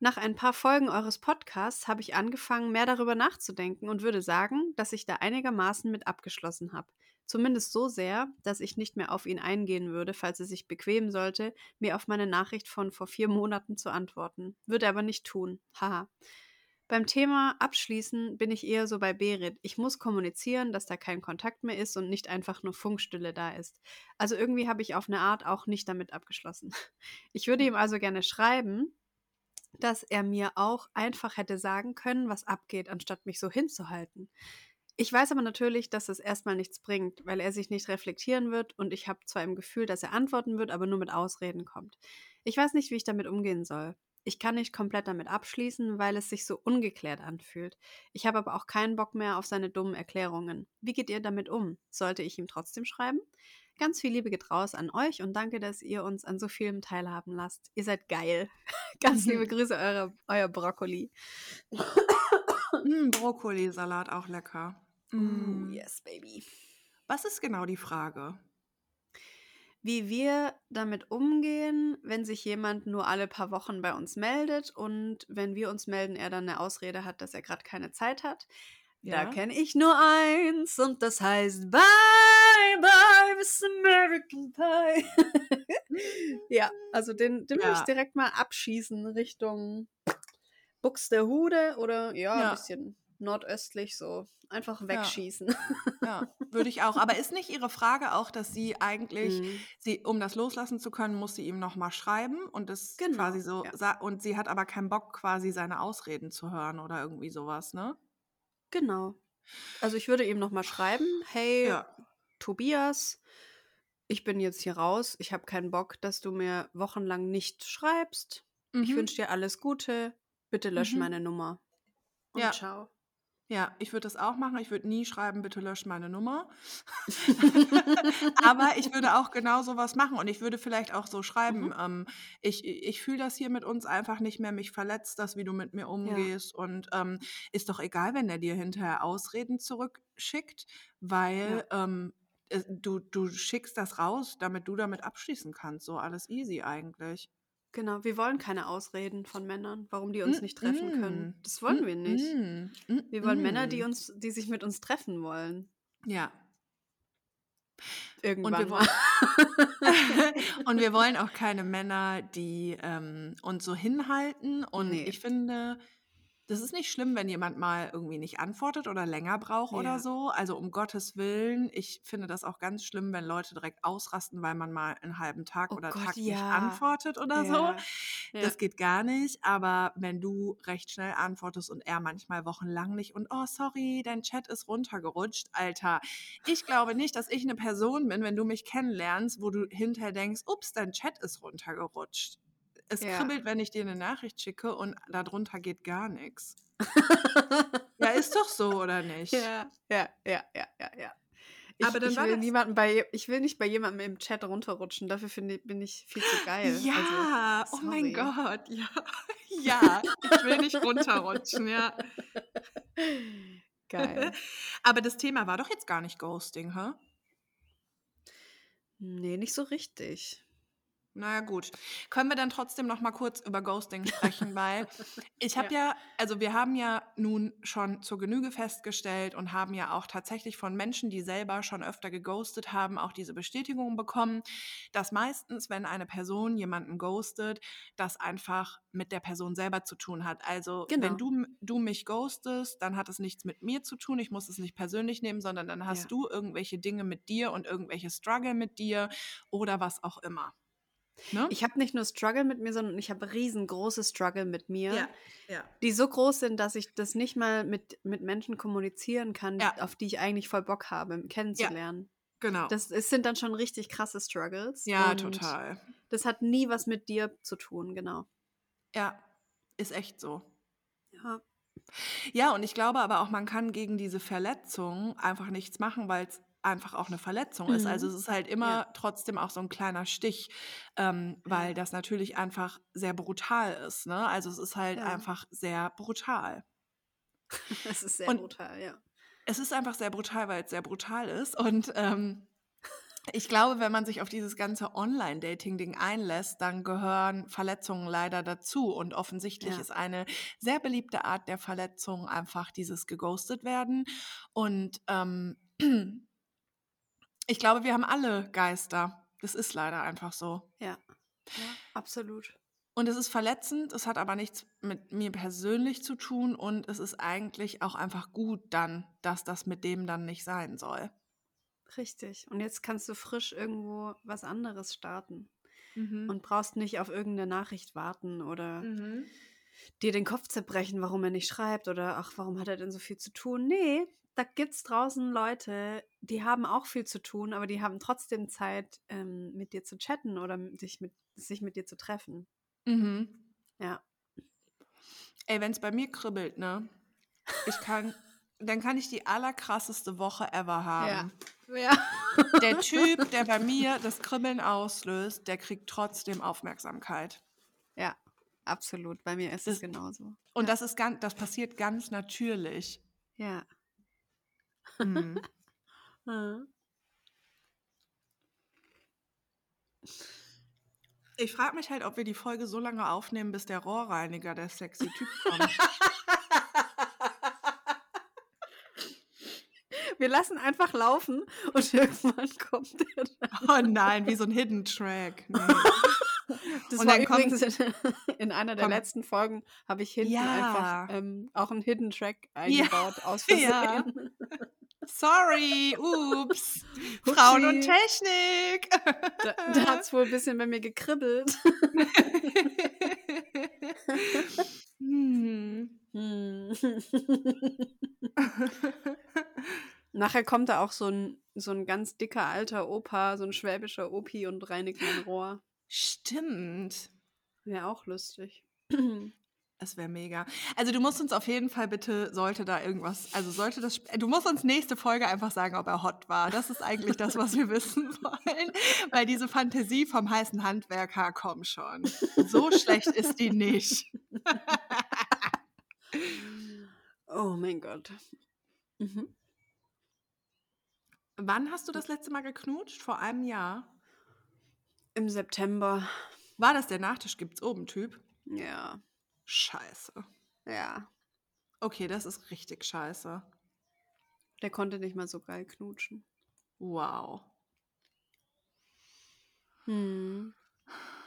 Nach ein paar Folgen eures Podcasts habe ich angefangen, mehr darüber nachzudenken und würde sagen, dass ich da einigermaßen mit abgeschlossen habe. Zumindest so sehr, dass ich nicht mehr auf ihn eingehen würde, falls es sich bequemen sollte, mir auf meine Nachricht von vor vier Monaten zu antworten. Würde aber nicht tun. Haha. Beim Thema Abschließen bin ich eher so bei Berit. Ich muss kommunizieren, dass da kein Kontakt mehr ist und nicht einfach nur Funkstille da ist. Also irgendwie habe ich auf eine Art auch nicht damit abgeschlossen. Ich würde ihm also gerne schreiben, dass er mir auch einfach hätte sagen können, was abgeht, anstatt mich so hinzuhalten. Ich weiß aber natürlich, dass es erstmal nichts bringt, weil er sich nicht reflektieren wird und ich habe zwar im Gefühl, dass er antworten wird, aber nur mit Ausreden kommt. Ich weiß nicht, wie ich damit umgehen soll. Ich kann nicht komplett damit abschließen, weil es sich so ungeklärt anfühlt. Ich habe aber auch keinen Bock mehr auf seine dummen Erklärungen. Wie geht ihr damit um? Sollte ich ihm trotzdem schreiben? Ganz viel Liebe geht raus an euch und danke, dass ihr uns an so vielem teilhaben lasst. Ihr seid geil. Ganz liebe Grüße, eure, euer Brokkoli. mm, Brokkolisalat auch lecker. Mm. yes, baby. Was ist genau die Frage? Wie wir damit umgehen, wenn sich jemand nur alle paar Wochen bei uns meldet und wenn wir uns melden, er dann eine Ausrede hat, dass er gerade keine Zeit hat. Ja. Da kenne ich nur eins und das heißt Bye, bye, Miss American Pie. ja, also den, den ja. will ich direkt mal abschießen Richtung Buxtehude oder ja, ja. ein bisschen nordöstlich so einfach wegschießen. Ja, ja würde ich auch. Aber ist nicht Ihre Frage auch, dass sie eigentlich, mhm. sie, um das loslassen zu können, muss sie ihm nochmal schreiben und das genau, quasi so, ja. und sie hat aber keinen Bock, quasi seine Ausreden zu hören oder irgendwie sowas, ne? Genau. Also ich würde ihm nochmal schreiben, hey, ja. Tobias, ich bin jetzt hier raus, ich habe keinen Bock, dass du mir wochenlang nicht schreibst. Mhm. Ich wünsche dir alles Gute, bitte lösch mhm. meine Nummer. Und ja. ciao. Ja, ich würde das auch machen. Ich würde nie schreiben: „Bitte lösch meine Nummer.“ Aber ich würde auch genau so was machen und ich würde vielleicht auch so schreiben, Mhm. ähm: „Ich ich fühle das hier mit uns einfach nicht mehr. Mich verletzt das, wie du mit mir Ja. umgehst und, ähm, ist doch egal, wenn er dir hinterher Ausreden zurückschickt, weil, Ja. ähm, äh, du du schickst das raus, damit du damit abschließen kannst. So, alles easy eigentlich.“ Genau, wir wollen keine Ausreden von Männern, warum die uns nicht treffen können. Das wollen wir nicht. Wir wollen Männer, die uns, die sich mit uns treffen wollen. Ja. Irgendwann. Und wir wollen, und wir wollen auch keine Männer, die ähm, uns so hinhalten. Und nee. ich finde, das ist nicht schlimm, wenn jemand mal irgendwie nicht antwortet oder länger braucht ja. oder so. Also um Gottes Willen, ich finde das auch ganz schlimm, wenn Leute direkt ausrasten, weil man mal einen halben Tag oh oder Gott, Tag ja. nicht antwortet oder ja. so. Das geht gar nicht. Aber wenn du recht schnell antwortest und er manchmal wochenlang nicht und oh sorry, dein Chat ist runtergerutscht, Alter. Ich glaube nicht, dass ich eine Person bin, wenn du mich kennenlernst, wo du hinterher denkst, ups, dein Chat ist runtergerutscht es ja. kribbelt, wenn ich dir eine Nachricht schicke und darunter geht gar nichts. ja, ist doch so, oder nicht? Ja, ja, ja, ja, ja, ja. Ich, Aber dann ich will niemanden bei, ich will nicht bei jemandem im Chat runterrutschen. Dafür finde bin ich viel zu geil. Ja, also, oh mein Gott, ja, ja, ich will nicht runterrutschen, ja. Geil. Aber das Thema war doch jetzt gar nicht Ghosting, hä? Nee, nicht so richtig. Naja, gut. Können wir dann trotzdem noch mal kurz über Ghosting sprechen, weil ich habe ja. ja, also wir haben ja nun schon zur Genüge festgestellt und haben ja auch tatsächlich von Menschen, die selber schon öfter geghostet haben, auch diese Bestätigung bekommen, dass meistens, wenn eine Person jemanden ghostet, das einfach mit der Person selber zu tun hat. Also Genau. wenn du, du mich ghostest, dann hat es nichts mit mir zu tun. Ich muss es nicht persönlich nehmen, sondern dann hast Ja. du irgendwelche Dinge mit dir und irgendwelche Struggle mit dir oder was auch immer. Ne? Ich habe nicht nur Struggle mit mir, sondern ich habe riesengroße Struggle mit mir, ja, ja. die so groß sind, dass ich das nicht mal mit, mit Menschen kommunizieren kann, Ja. auf die ich eigentlich voll Bock habe, kennenzulernen. Genau. Das es sind dann schon richtig krasse Struggles. ja, total. Das hat nie was mit dir zu tun, genau. Ja, ist echt so. Ja. Ja, und ich glaube aber auch, man kann gegen diese Verletzung einfach nichts machen, weil es einfach auch eine Verletzung ist. Mhm. Also es ist halt immer Ja. trotzdem auch so ein kleiner Stich, ähm, weil das natürlich einfach sehr brutal ist. Ne? Also es ist halt Ja. einfach sehr brutal. Es ist sehr Und- brutal, ja. Es ist einfach sehr brutal, weil es sehr brutal ist. Und ähm, ich glaube, wenn man sich auf dieses ganze Online-Dating-Ding einlässt, dann gehören Verletzungen leider dazu. Und offensichtlich Ja. ist eine sehr beliebte Art der Verletzung einfach dieses geghostet werden. Und ähm, ich glaube, wir haben alle Geister. Das ist leider einfach so. Ja. Ja, absolut. Und es ist verletzend, es hat aber nichts mit mir persönlich zu tun und es ist eigentlich auch einfach gut dann, dass das mit dem dann nicht sein soll. Richtig. Und jetzt kannst du frisch irgendwo was anderes starten Mhm. und brauchst nicht auf irgendeine Nachricht warten oder Mhm. dir den Kopf zerbrechen, warum er nicht schreibt oder ach, warum hat er denn so viel zu tun? Nee, da gibt's draußen Leute, die haben auch viel zu tun, aber die haben trotzdem Zeit, ähm, mit dir zu chatten oder sich mit, sich mit dir zu treffen. Mhm. Ja. Ey, wenn es bei mir kribbelt, ne? Ich kann, dann kann ich die allerkrasseste Woche ever haben. Ja. Der Typ, der bei mir das Kribbeln auslöst, der kriegt trotzdem Aufmerksamkeit. Ja, absolut. Bei mir ist Das- es genauso. Und Ja. das ist ganz, das passiert ganz natürlich. Ja. Mhm. Ich frage mich halt, ob wir die Folge so lange aufnehmen, bis der Rohrreiniger, der sexy Typ, kommt. Wir lassen einfach laufen und irgendwann kommt er dann. oh nein, wie so ein Hidden Track. Nee. Das Und war übrigens in, in einer der Komm. letzten Folgen, habe ich hinten Ja. einfach ähm, auch einen Hidden Track eingebaut, aus Versehen. Ja. Sorry, ups. Frauen und. Technik. Da, da hat es wohl ein bisschen bei mir gekribbelt. hm. Hm. Nachher kommt da auch so ein, so ein ganz dicker alter Opa, so ein schwäbischer Opi und reinigt mein Rohr. Stimmt. Wäre auch lustig. Das wäre mega. Also du musst uns auf jeden Fall bitte, sollte da irgendwas, also sollte das, du musst uns nächste Folge einfach sagen, ob er hot war. Das ist eigentlich das, was wir wissen wollen. Weil diese Fantasie vom heißen Handwerker, komm schon. So schlecht ist die nicht. Oh mein Gott. Mhm. Wann hast du das letzte Mal geknutscht? Vor einem Jahr. Im September. War das der Nachtisch gibt's oben Typ? Ja. Scheiße. Ja. Okay, das ist richtig scheiße. Der konnte nicht mal so geil knutschen. Wow. Hm.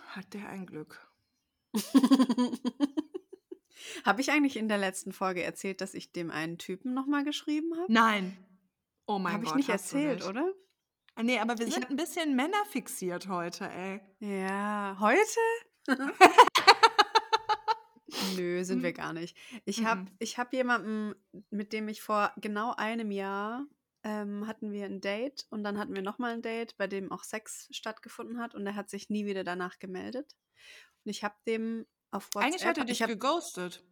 Hat der ein Glück. habe ich eigentlich in der letzten Folge erzählt, dass ich dem einen Typen nochmal geschrieben habe? Nein. Oh mein Habe Gott. ich nicht erzählt, nicht. oder? Ah, Nee, aber wir Ich sind ein bisschen männerfixiert heute, ey. Ja, heute? Nö, sind wir Mhm. gar nicht. Ich habe Mhm. ich hab jemanden, mit dem ich vor genau einem Jahr ähm, hatten wir ein Date und dann hatten wir nochmal ein Date, bei dem auch Sex stattgefunden hat und er hat sich nie wieder danach gemeldet. Und ich habe dem auf WhatsApp... Eigentlich hat er dich ich hab, geghostet.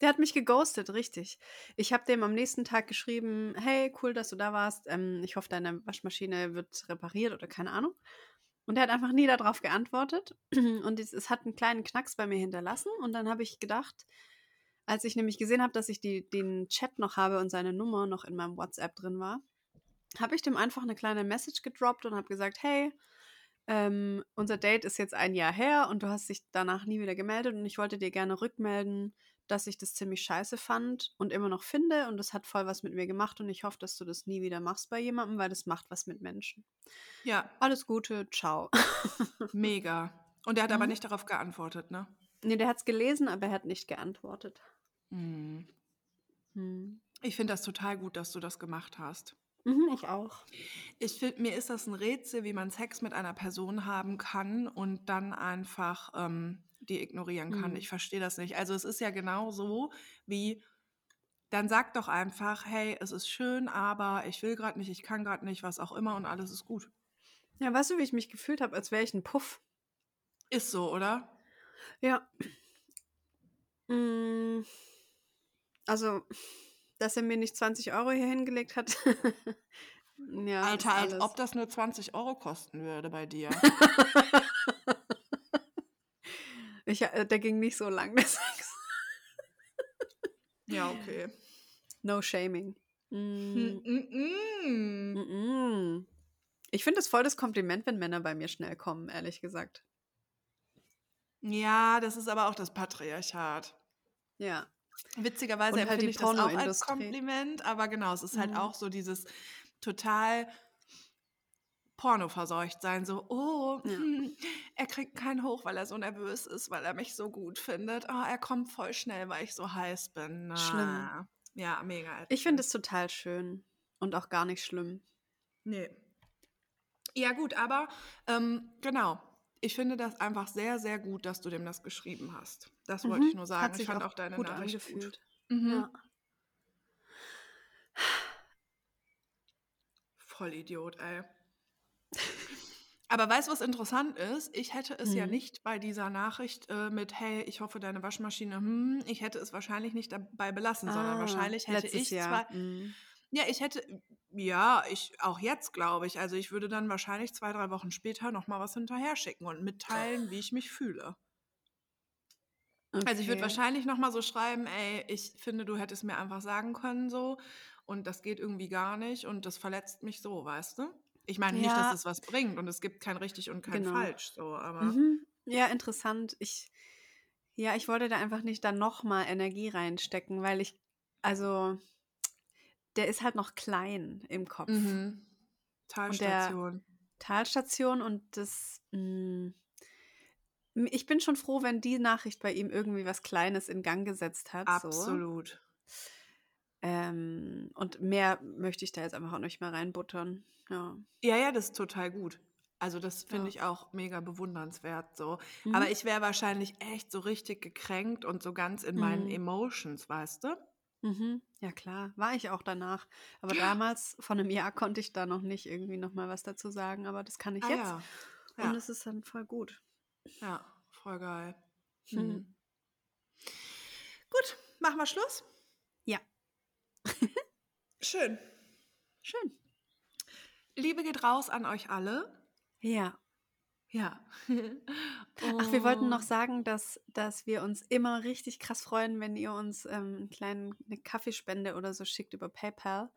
Der hat mich geghostet, richtig. Ich habe dem am nächsten Tag geschrieben, hey, cool, dass du da warst. Ähm, ich hoffe, deine Waschmaschine wird repariert oder keine Ahnung. Und er hat einfach nie darauf geantwortet. Und es, es hat einen kleinen Knacks bei mir hinterlassen. Und dann habe ich gedacht, als ich nämlich gesehen habe, dass ich die, den Chat noch habe und seine Nummer noch in meinem WhatsApp drin war, habe ich dem einfach eine kleine Message gedroppt und habe gesagt, hey, ähm, unser Date ist jetzt ein Jahr her und du hast dich danach nie wieder gemeldet und ich wollte dir gerne rückmelden, dass ich das ziemlich scheiße fand und immer noch finde und das hat voll was mit mir gemacht und ich hoffe, dass du das nie wieder machst bei jemandem, weil das macht was mit Menschen. Ja, Alles Gute, ciao. mega. Und er hat aber Mhm. nicht darauf geantwortet, ne? nee, der hat es gelesen, aber er hat nicht geantwortet. Hm. Hm. Ich finde das total gut, dass du das gemacht hast. Mhm, ich auch. Ich finde, mir ist das ein Rätsel, wie man Sex mit einer Person haben kann und dann einfach ähm, die ignorieren kann. Mhm. Ich verstehe das nicht. Also es ist ja genau so, wie dann sag doch einfach, hey, es ist schön, aber ich will gerade nicht, ich kann gerade nicht, was auch immer und alles ist gut. Ja, weißt du, wie ich mich gefühlt habe, als wäre ich ein Puff? Ist so, oder? Ja. Mm, Also, dass er mir nicht 20 Euro hier hingelegt hat. ja, Alter, als ob das nur 20 Euro kosten würde bei dir. ich, äh, der ging nicht so lang, der Sex. ja, okay. No shaming. Mm, mm, mm. mm. Ich finde es voll das Kompliment, wenn Männer bei mir schnell kommen, ehrlich gesagt. Ja, das ist aber auch das Patriarchat. Ja. Witzigerweise Und halt empfinde die ich das auch als. Kompliment, aber genau, es ist halt Mhm. auch so dieses total Porno-verseucht sein, so, oh, Ja. hm, er kriegt keinen hoch, weil er so nervös ist, weil er mich so gut findet. Oh, er kommt voll schnell, weil ich so heiß bin. Na. Schlimm. Ja, mega. Ich finde es total schön und auch gar nicht schlimm. Nee. Ja, gut, aber ähm, genau. Ich finde das einfach sehr, sehr gut, dass du dem das geschrieben hast. Das wollte Mhm. ich nur sagen. Hat ich sich fand auch auch deine gut Nachricht angefühlt. gut. Mhm. Ja. Vollidiot, ey. Aber weißt du, was interessant ist? Ich hätte es ja Mhm. nicht bei dieser Nachricht äh, mit, hey, ich hoffe, deine Waschmaschine, hm, ich hätte es wahrscheinlich nicht dabei belassen, sondern Ah, wahrscheinlich hätte ich Jahr. zwar, Mhm. ja, ich hätte, ja, ich, auch jetzt glaube ich, also ich würde dann wahrscheinlich zwei, drei Wochen später nochmal was hinterher schicken und mitteilen, wie ich mich fühle. Also ich würde Okay. wahrscheinlich nochmal so schreiben, ey, ich finde, du hättest mir einfach sagen können so und das geht irgendwie gar nicht und das verletzt mich so, weißt du? Ich meine nicht, dass Ja. es was bringt und es gibt kein richtig und kein Genau. falsch, so, aber Mhm. Ja, interessant. Ich, ja, ich wollte da einfach nicht dann nochmal Energie reinstecken, weil ich, also, der ist halt noch klein im Kopf. mhm. Talstation. Talstation und das, mh, ich bin schon froh, wenn die Nachricht bei ihm irgendwie was Kleines in Gang gesetzt hat. So. Ähm, und mehr möchte ich da jetzt einfach auch nicht mehr reinbuttern. Ja. Ja, ja, das ist total gut. Also das finde Ja. ich auch mega bewundernswert so. Mhm. Aber ich wäre wahrscheinlich echt so richtig gekränkt und so ganz in meinen Mhm. Emotions, weißt du? Mhm. Ja, klar, war ich auch danach. Aber damals, vor einem Jahr, konnte ich da noch nicht irgendwie nochmal was dazu sagen. Aber das kann ich Ah, jetzt. ja. Und es ist dann voll gut. Ja, voll geil. Mhm. Mhm. Gut, machen wir Schluss? Schön. Schön. Liebe geht raus an euch alle. Ja. Ja. Ach, wir wollten noch sagen, dass, dass wir uns immer richtig krass freuen, wenn ihr uns ähm, einen kleinen, eine Kaffeespende oder so schickt über PayPal.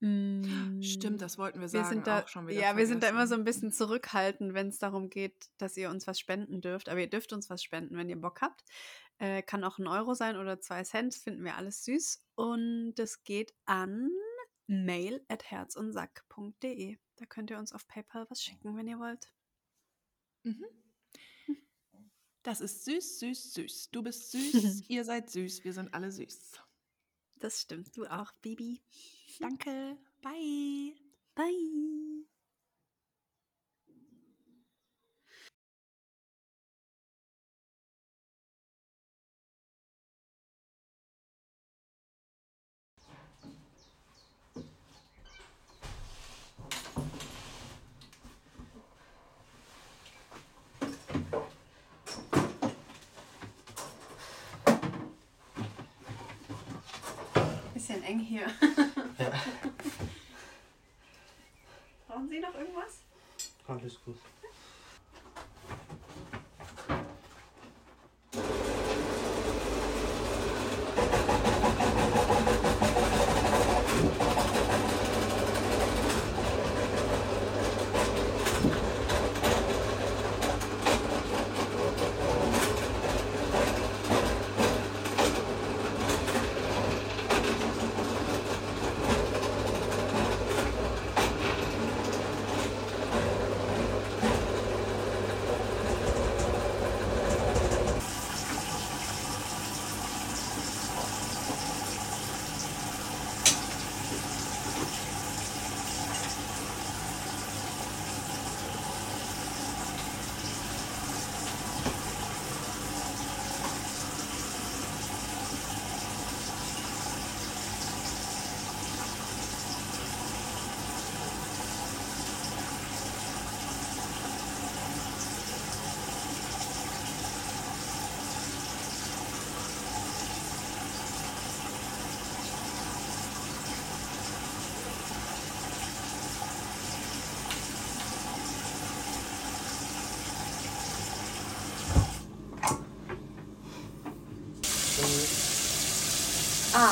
Mm, Stimmt, das wollten wir wir sagen. sind da, auch schon wieder ja, wir sind da immer so vergessen. ein bisschen zurückhaltend, wenn es darum geht, dass ihr uns was spenden dürft. Aber ihr dürft uns was spenden, wenn ihr Bock habt. Äh, kann auch ein Euro sein oder zwei Cent, finden wir alles süß. Und das geht an mail at herzundsack.de. Da könnt ihr uns auf PayPal was schicken, wenn ihr wollt. Mhm. Das ist süß, süß, süß. Du bist süß, ihr seid süß, wir sind alle süß. Das stimmt, du auch, Bibi. Danke. Bye. Bye. Bisschen eng hier. Ja, Brauchen Sie noch irgendwas? Alles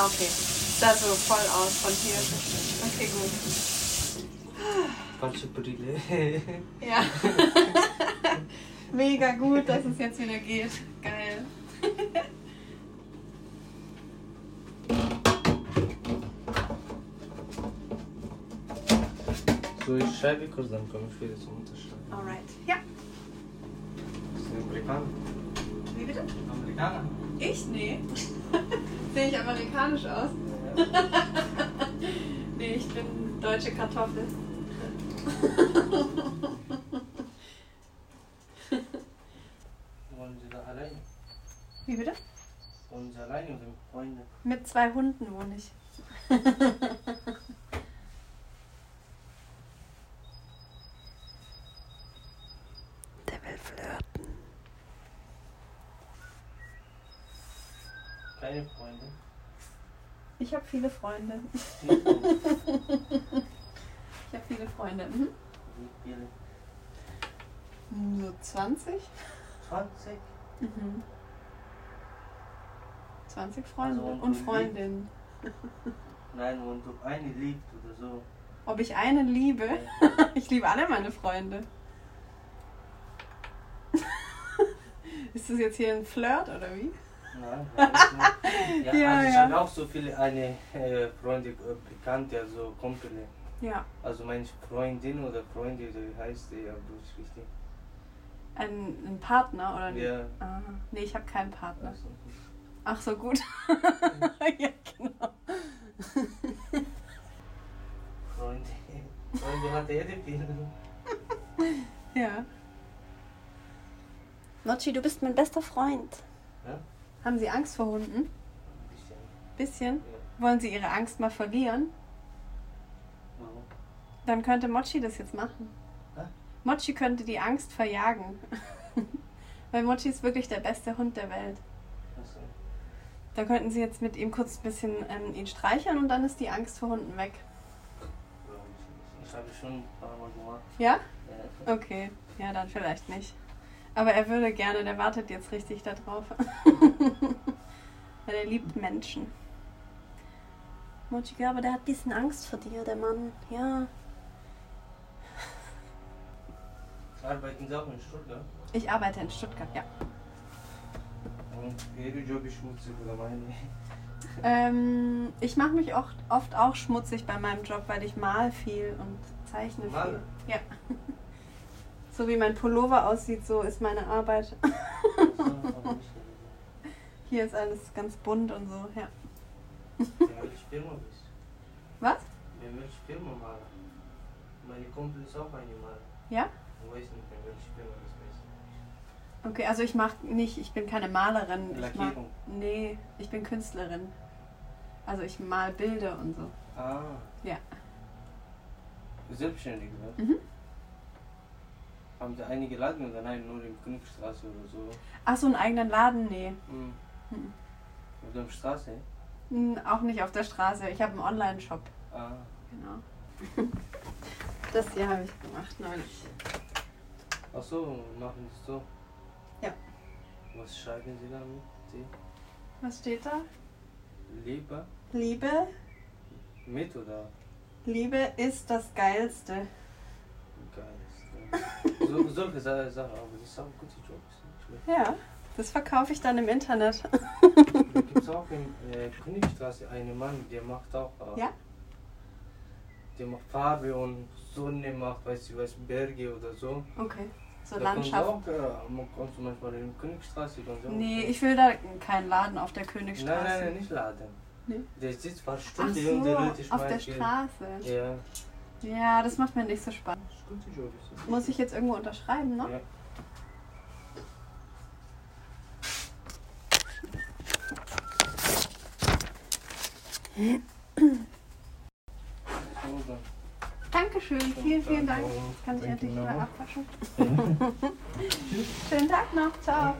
okay. Sah so voll aus von hier. Okay, gut. Falsche Brille. Ja. Mega gut, dass es jetzt wieder geht. Geil. so, ich schreibe kurz, dann komme ich wieder zum Unterschreiben. Alright. Ja. Das ist ein Amerikaner. Wie bitte? Amerikaner? Ich? Nee. Sehe ich amerikanisch aus? nee, ich bin deutsche Kartoffel. Wollen Sie da alleine? Wie bitte? Wollen Sie alleine oder mit Freunden? Mit zwei Hunden wohne ich. Der will flirten. Keine Freunde. Ich habe viele Freunde. Ich habe viele Freunde. Mhm. Wie viele? So 20? 20? Mhm. 20 Freunde Also, und Freundinnen. Nein, wenn du eine liebst oder so. Ob ich eine liebe? Ich liebe alle meine Freunde. Ist das jetzt hier ein Flirt oder wie? Ja, Ja, also ich habe auch so viele eine äh, Freunde, äh, Bekannte, also Kumpel. Ja. Also meine Freundin oder Freundin, oder wie heißt die auf Deutsch richtig? Ein, ein Partner oder nicht? Ja. Ah, nee, ich habe keinen Partner. Also, Ach so, gut. ja, genau. Freunde. Freunde hat jede viele. Ja. Mochi, du bist mein bester Freund. Ja? Haben Sie Angst vor Hunden? Ein bisschen. Bisschen? Ja. Wollen Sie Ihre Angst mal verlieren? Warum? Dann könnte Mochi das jetzt machen. Hä? Mochi könnte die Angst verjagen. Weil Mochi ist wirklich der beste Hund der Welt. Also, Da könnten Sie jetzt mit ihm kurz ein bisschen ähm, ihn streicheln und dann ist die Angst vor Hunden weg. ich nicht. ich habe schon ein paar Mal gemacht. Ja? Ja. Okay. Ja, dann vielleicht nicht. Aber er würde gerne, der wartet jetzt richtig darauf. Weil er liebt Menschen. Mochi, aber der hat ein bisschen Angst vor dir, der Mann. Ja. Arbeiten Sie auch in Stuttgart? Ich arbeite in Stuttgart, ja. Und Ihre Job ist schmutzig oder meine? Ähm, ich mache mich oft, oft auch schmutzig bei meinem Job, weil ich mal viel und zeichne viel. Malen? Ja. So wie mein Pullover aussieht, so ist meine Arbeit. Hier ist alles ganz bunt und so, ja. Was? In welche Firma Maler? Meine Kumpel ist auch eine Maler. Ja? Okay, also ich mache nicht, ich bin keine Malerin. Ich mach, Lackierung. nee, ich bin Künstlerin. Also ich mal Bilder und so. Ah. Ja. Selbstständig, ne? Mhm. Haben Sie einige Laden oder nein, nur in Königstraße oder so? Ach so, einen eigenen Laden? Nee. Mhm. Mhm. Auf der Straße? Hm, Auch nicht auf der Straße. Ich habe einen Online-Shop. Ah. Genau. Das hier habe ich gemacht neulich. Ach so, machen Sie so. Ja. Was schreiben Sie damit? Sie? Was steht da? Lieber Liebe, mit oder Liebe ist das Geilste. So, solche Sa- Sachen, aber das ist auch ein guter Job. ist nicht schlecht. Ja, das verkaufe ich dann im Internet. Da gibt es auch in äh, Königstraße einen Mann, der macht auch. Äh, Ja? Der macht Farbe und Sonne macht, weiß ich was, Berge oder so. Okay. So Da Landschaft. Auch, äh, man kann zum Beispiel in der Königstraße. Nee, ich will da keinen Laden auf der Königstraße. nein, nein, nicht laden. Nee. Der sitzt fast Ach Stunde so, und der Leute auf der. Straße. Ja, ja, das macht mir nicht so spannend. Muss ich jetzt irgendwo unterschreiben, ne? Ja. Dankeschön, vielen, vielen Dank. Kann ich endlich mal abwaschen. Schönen Tag noch, ciao.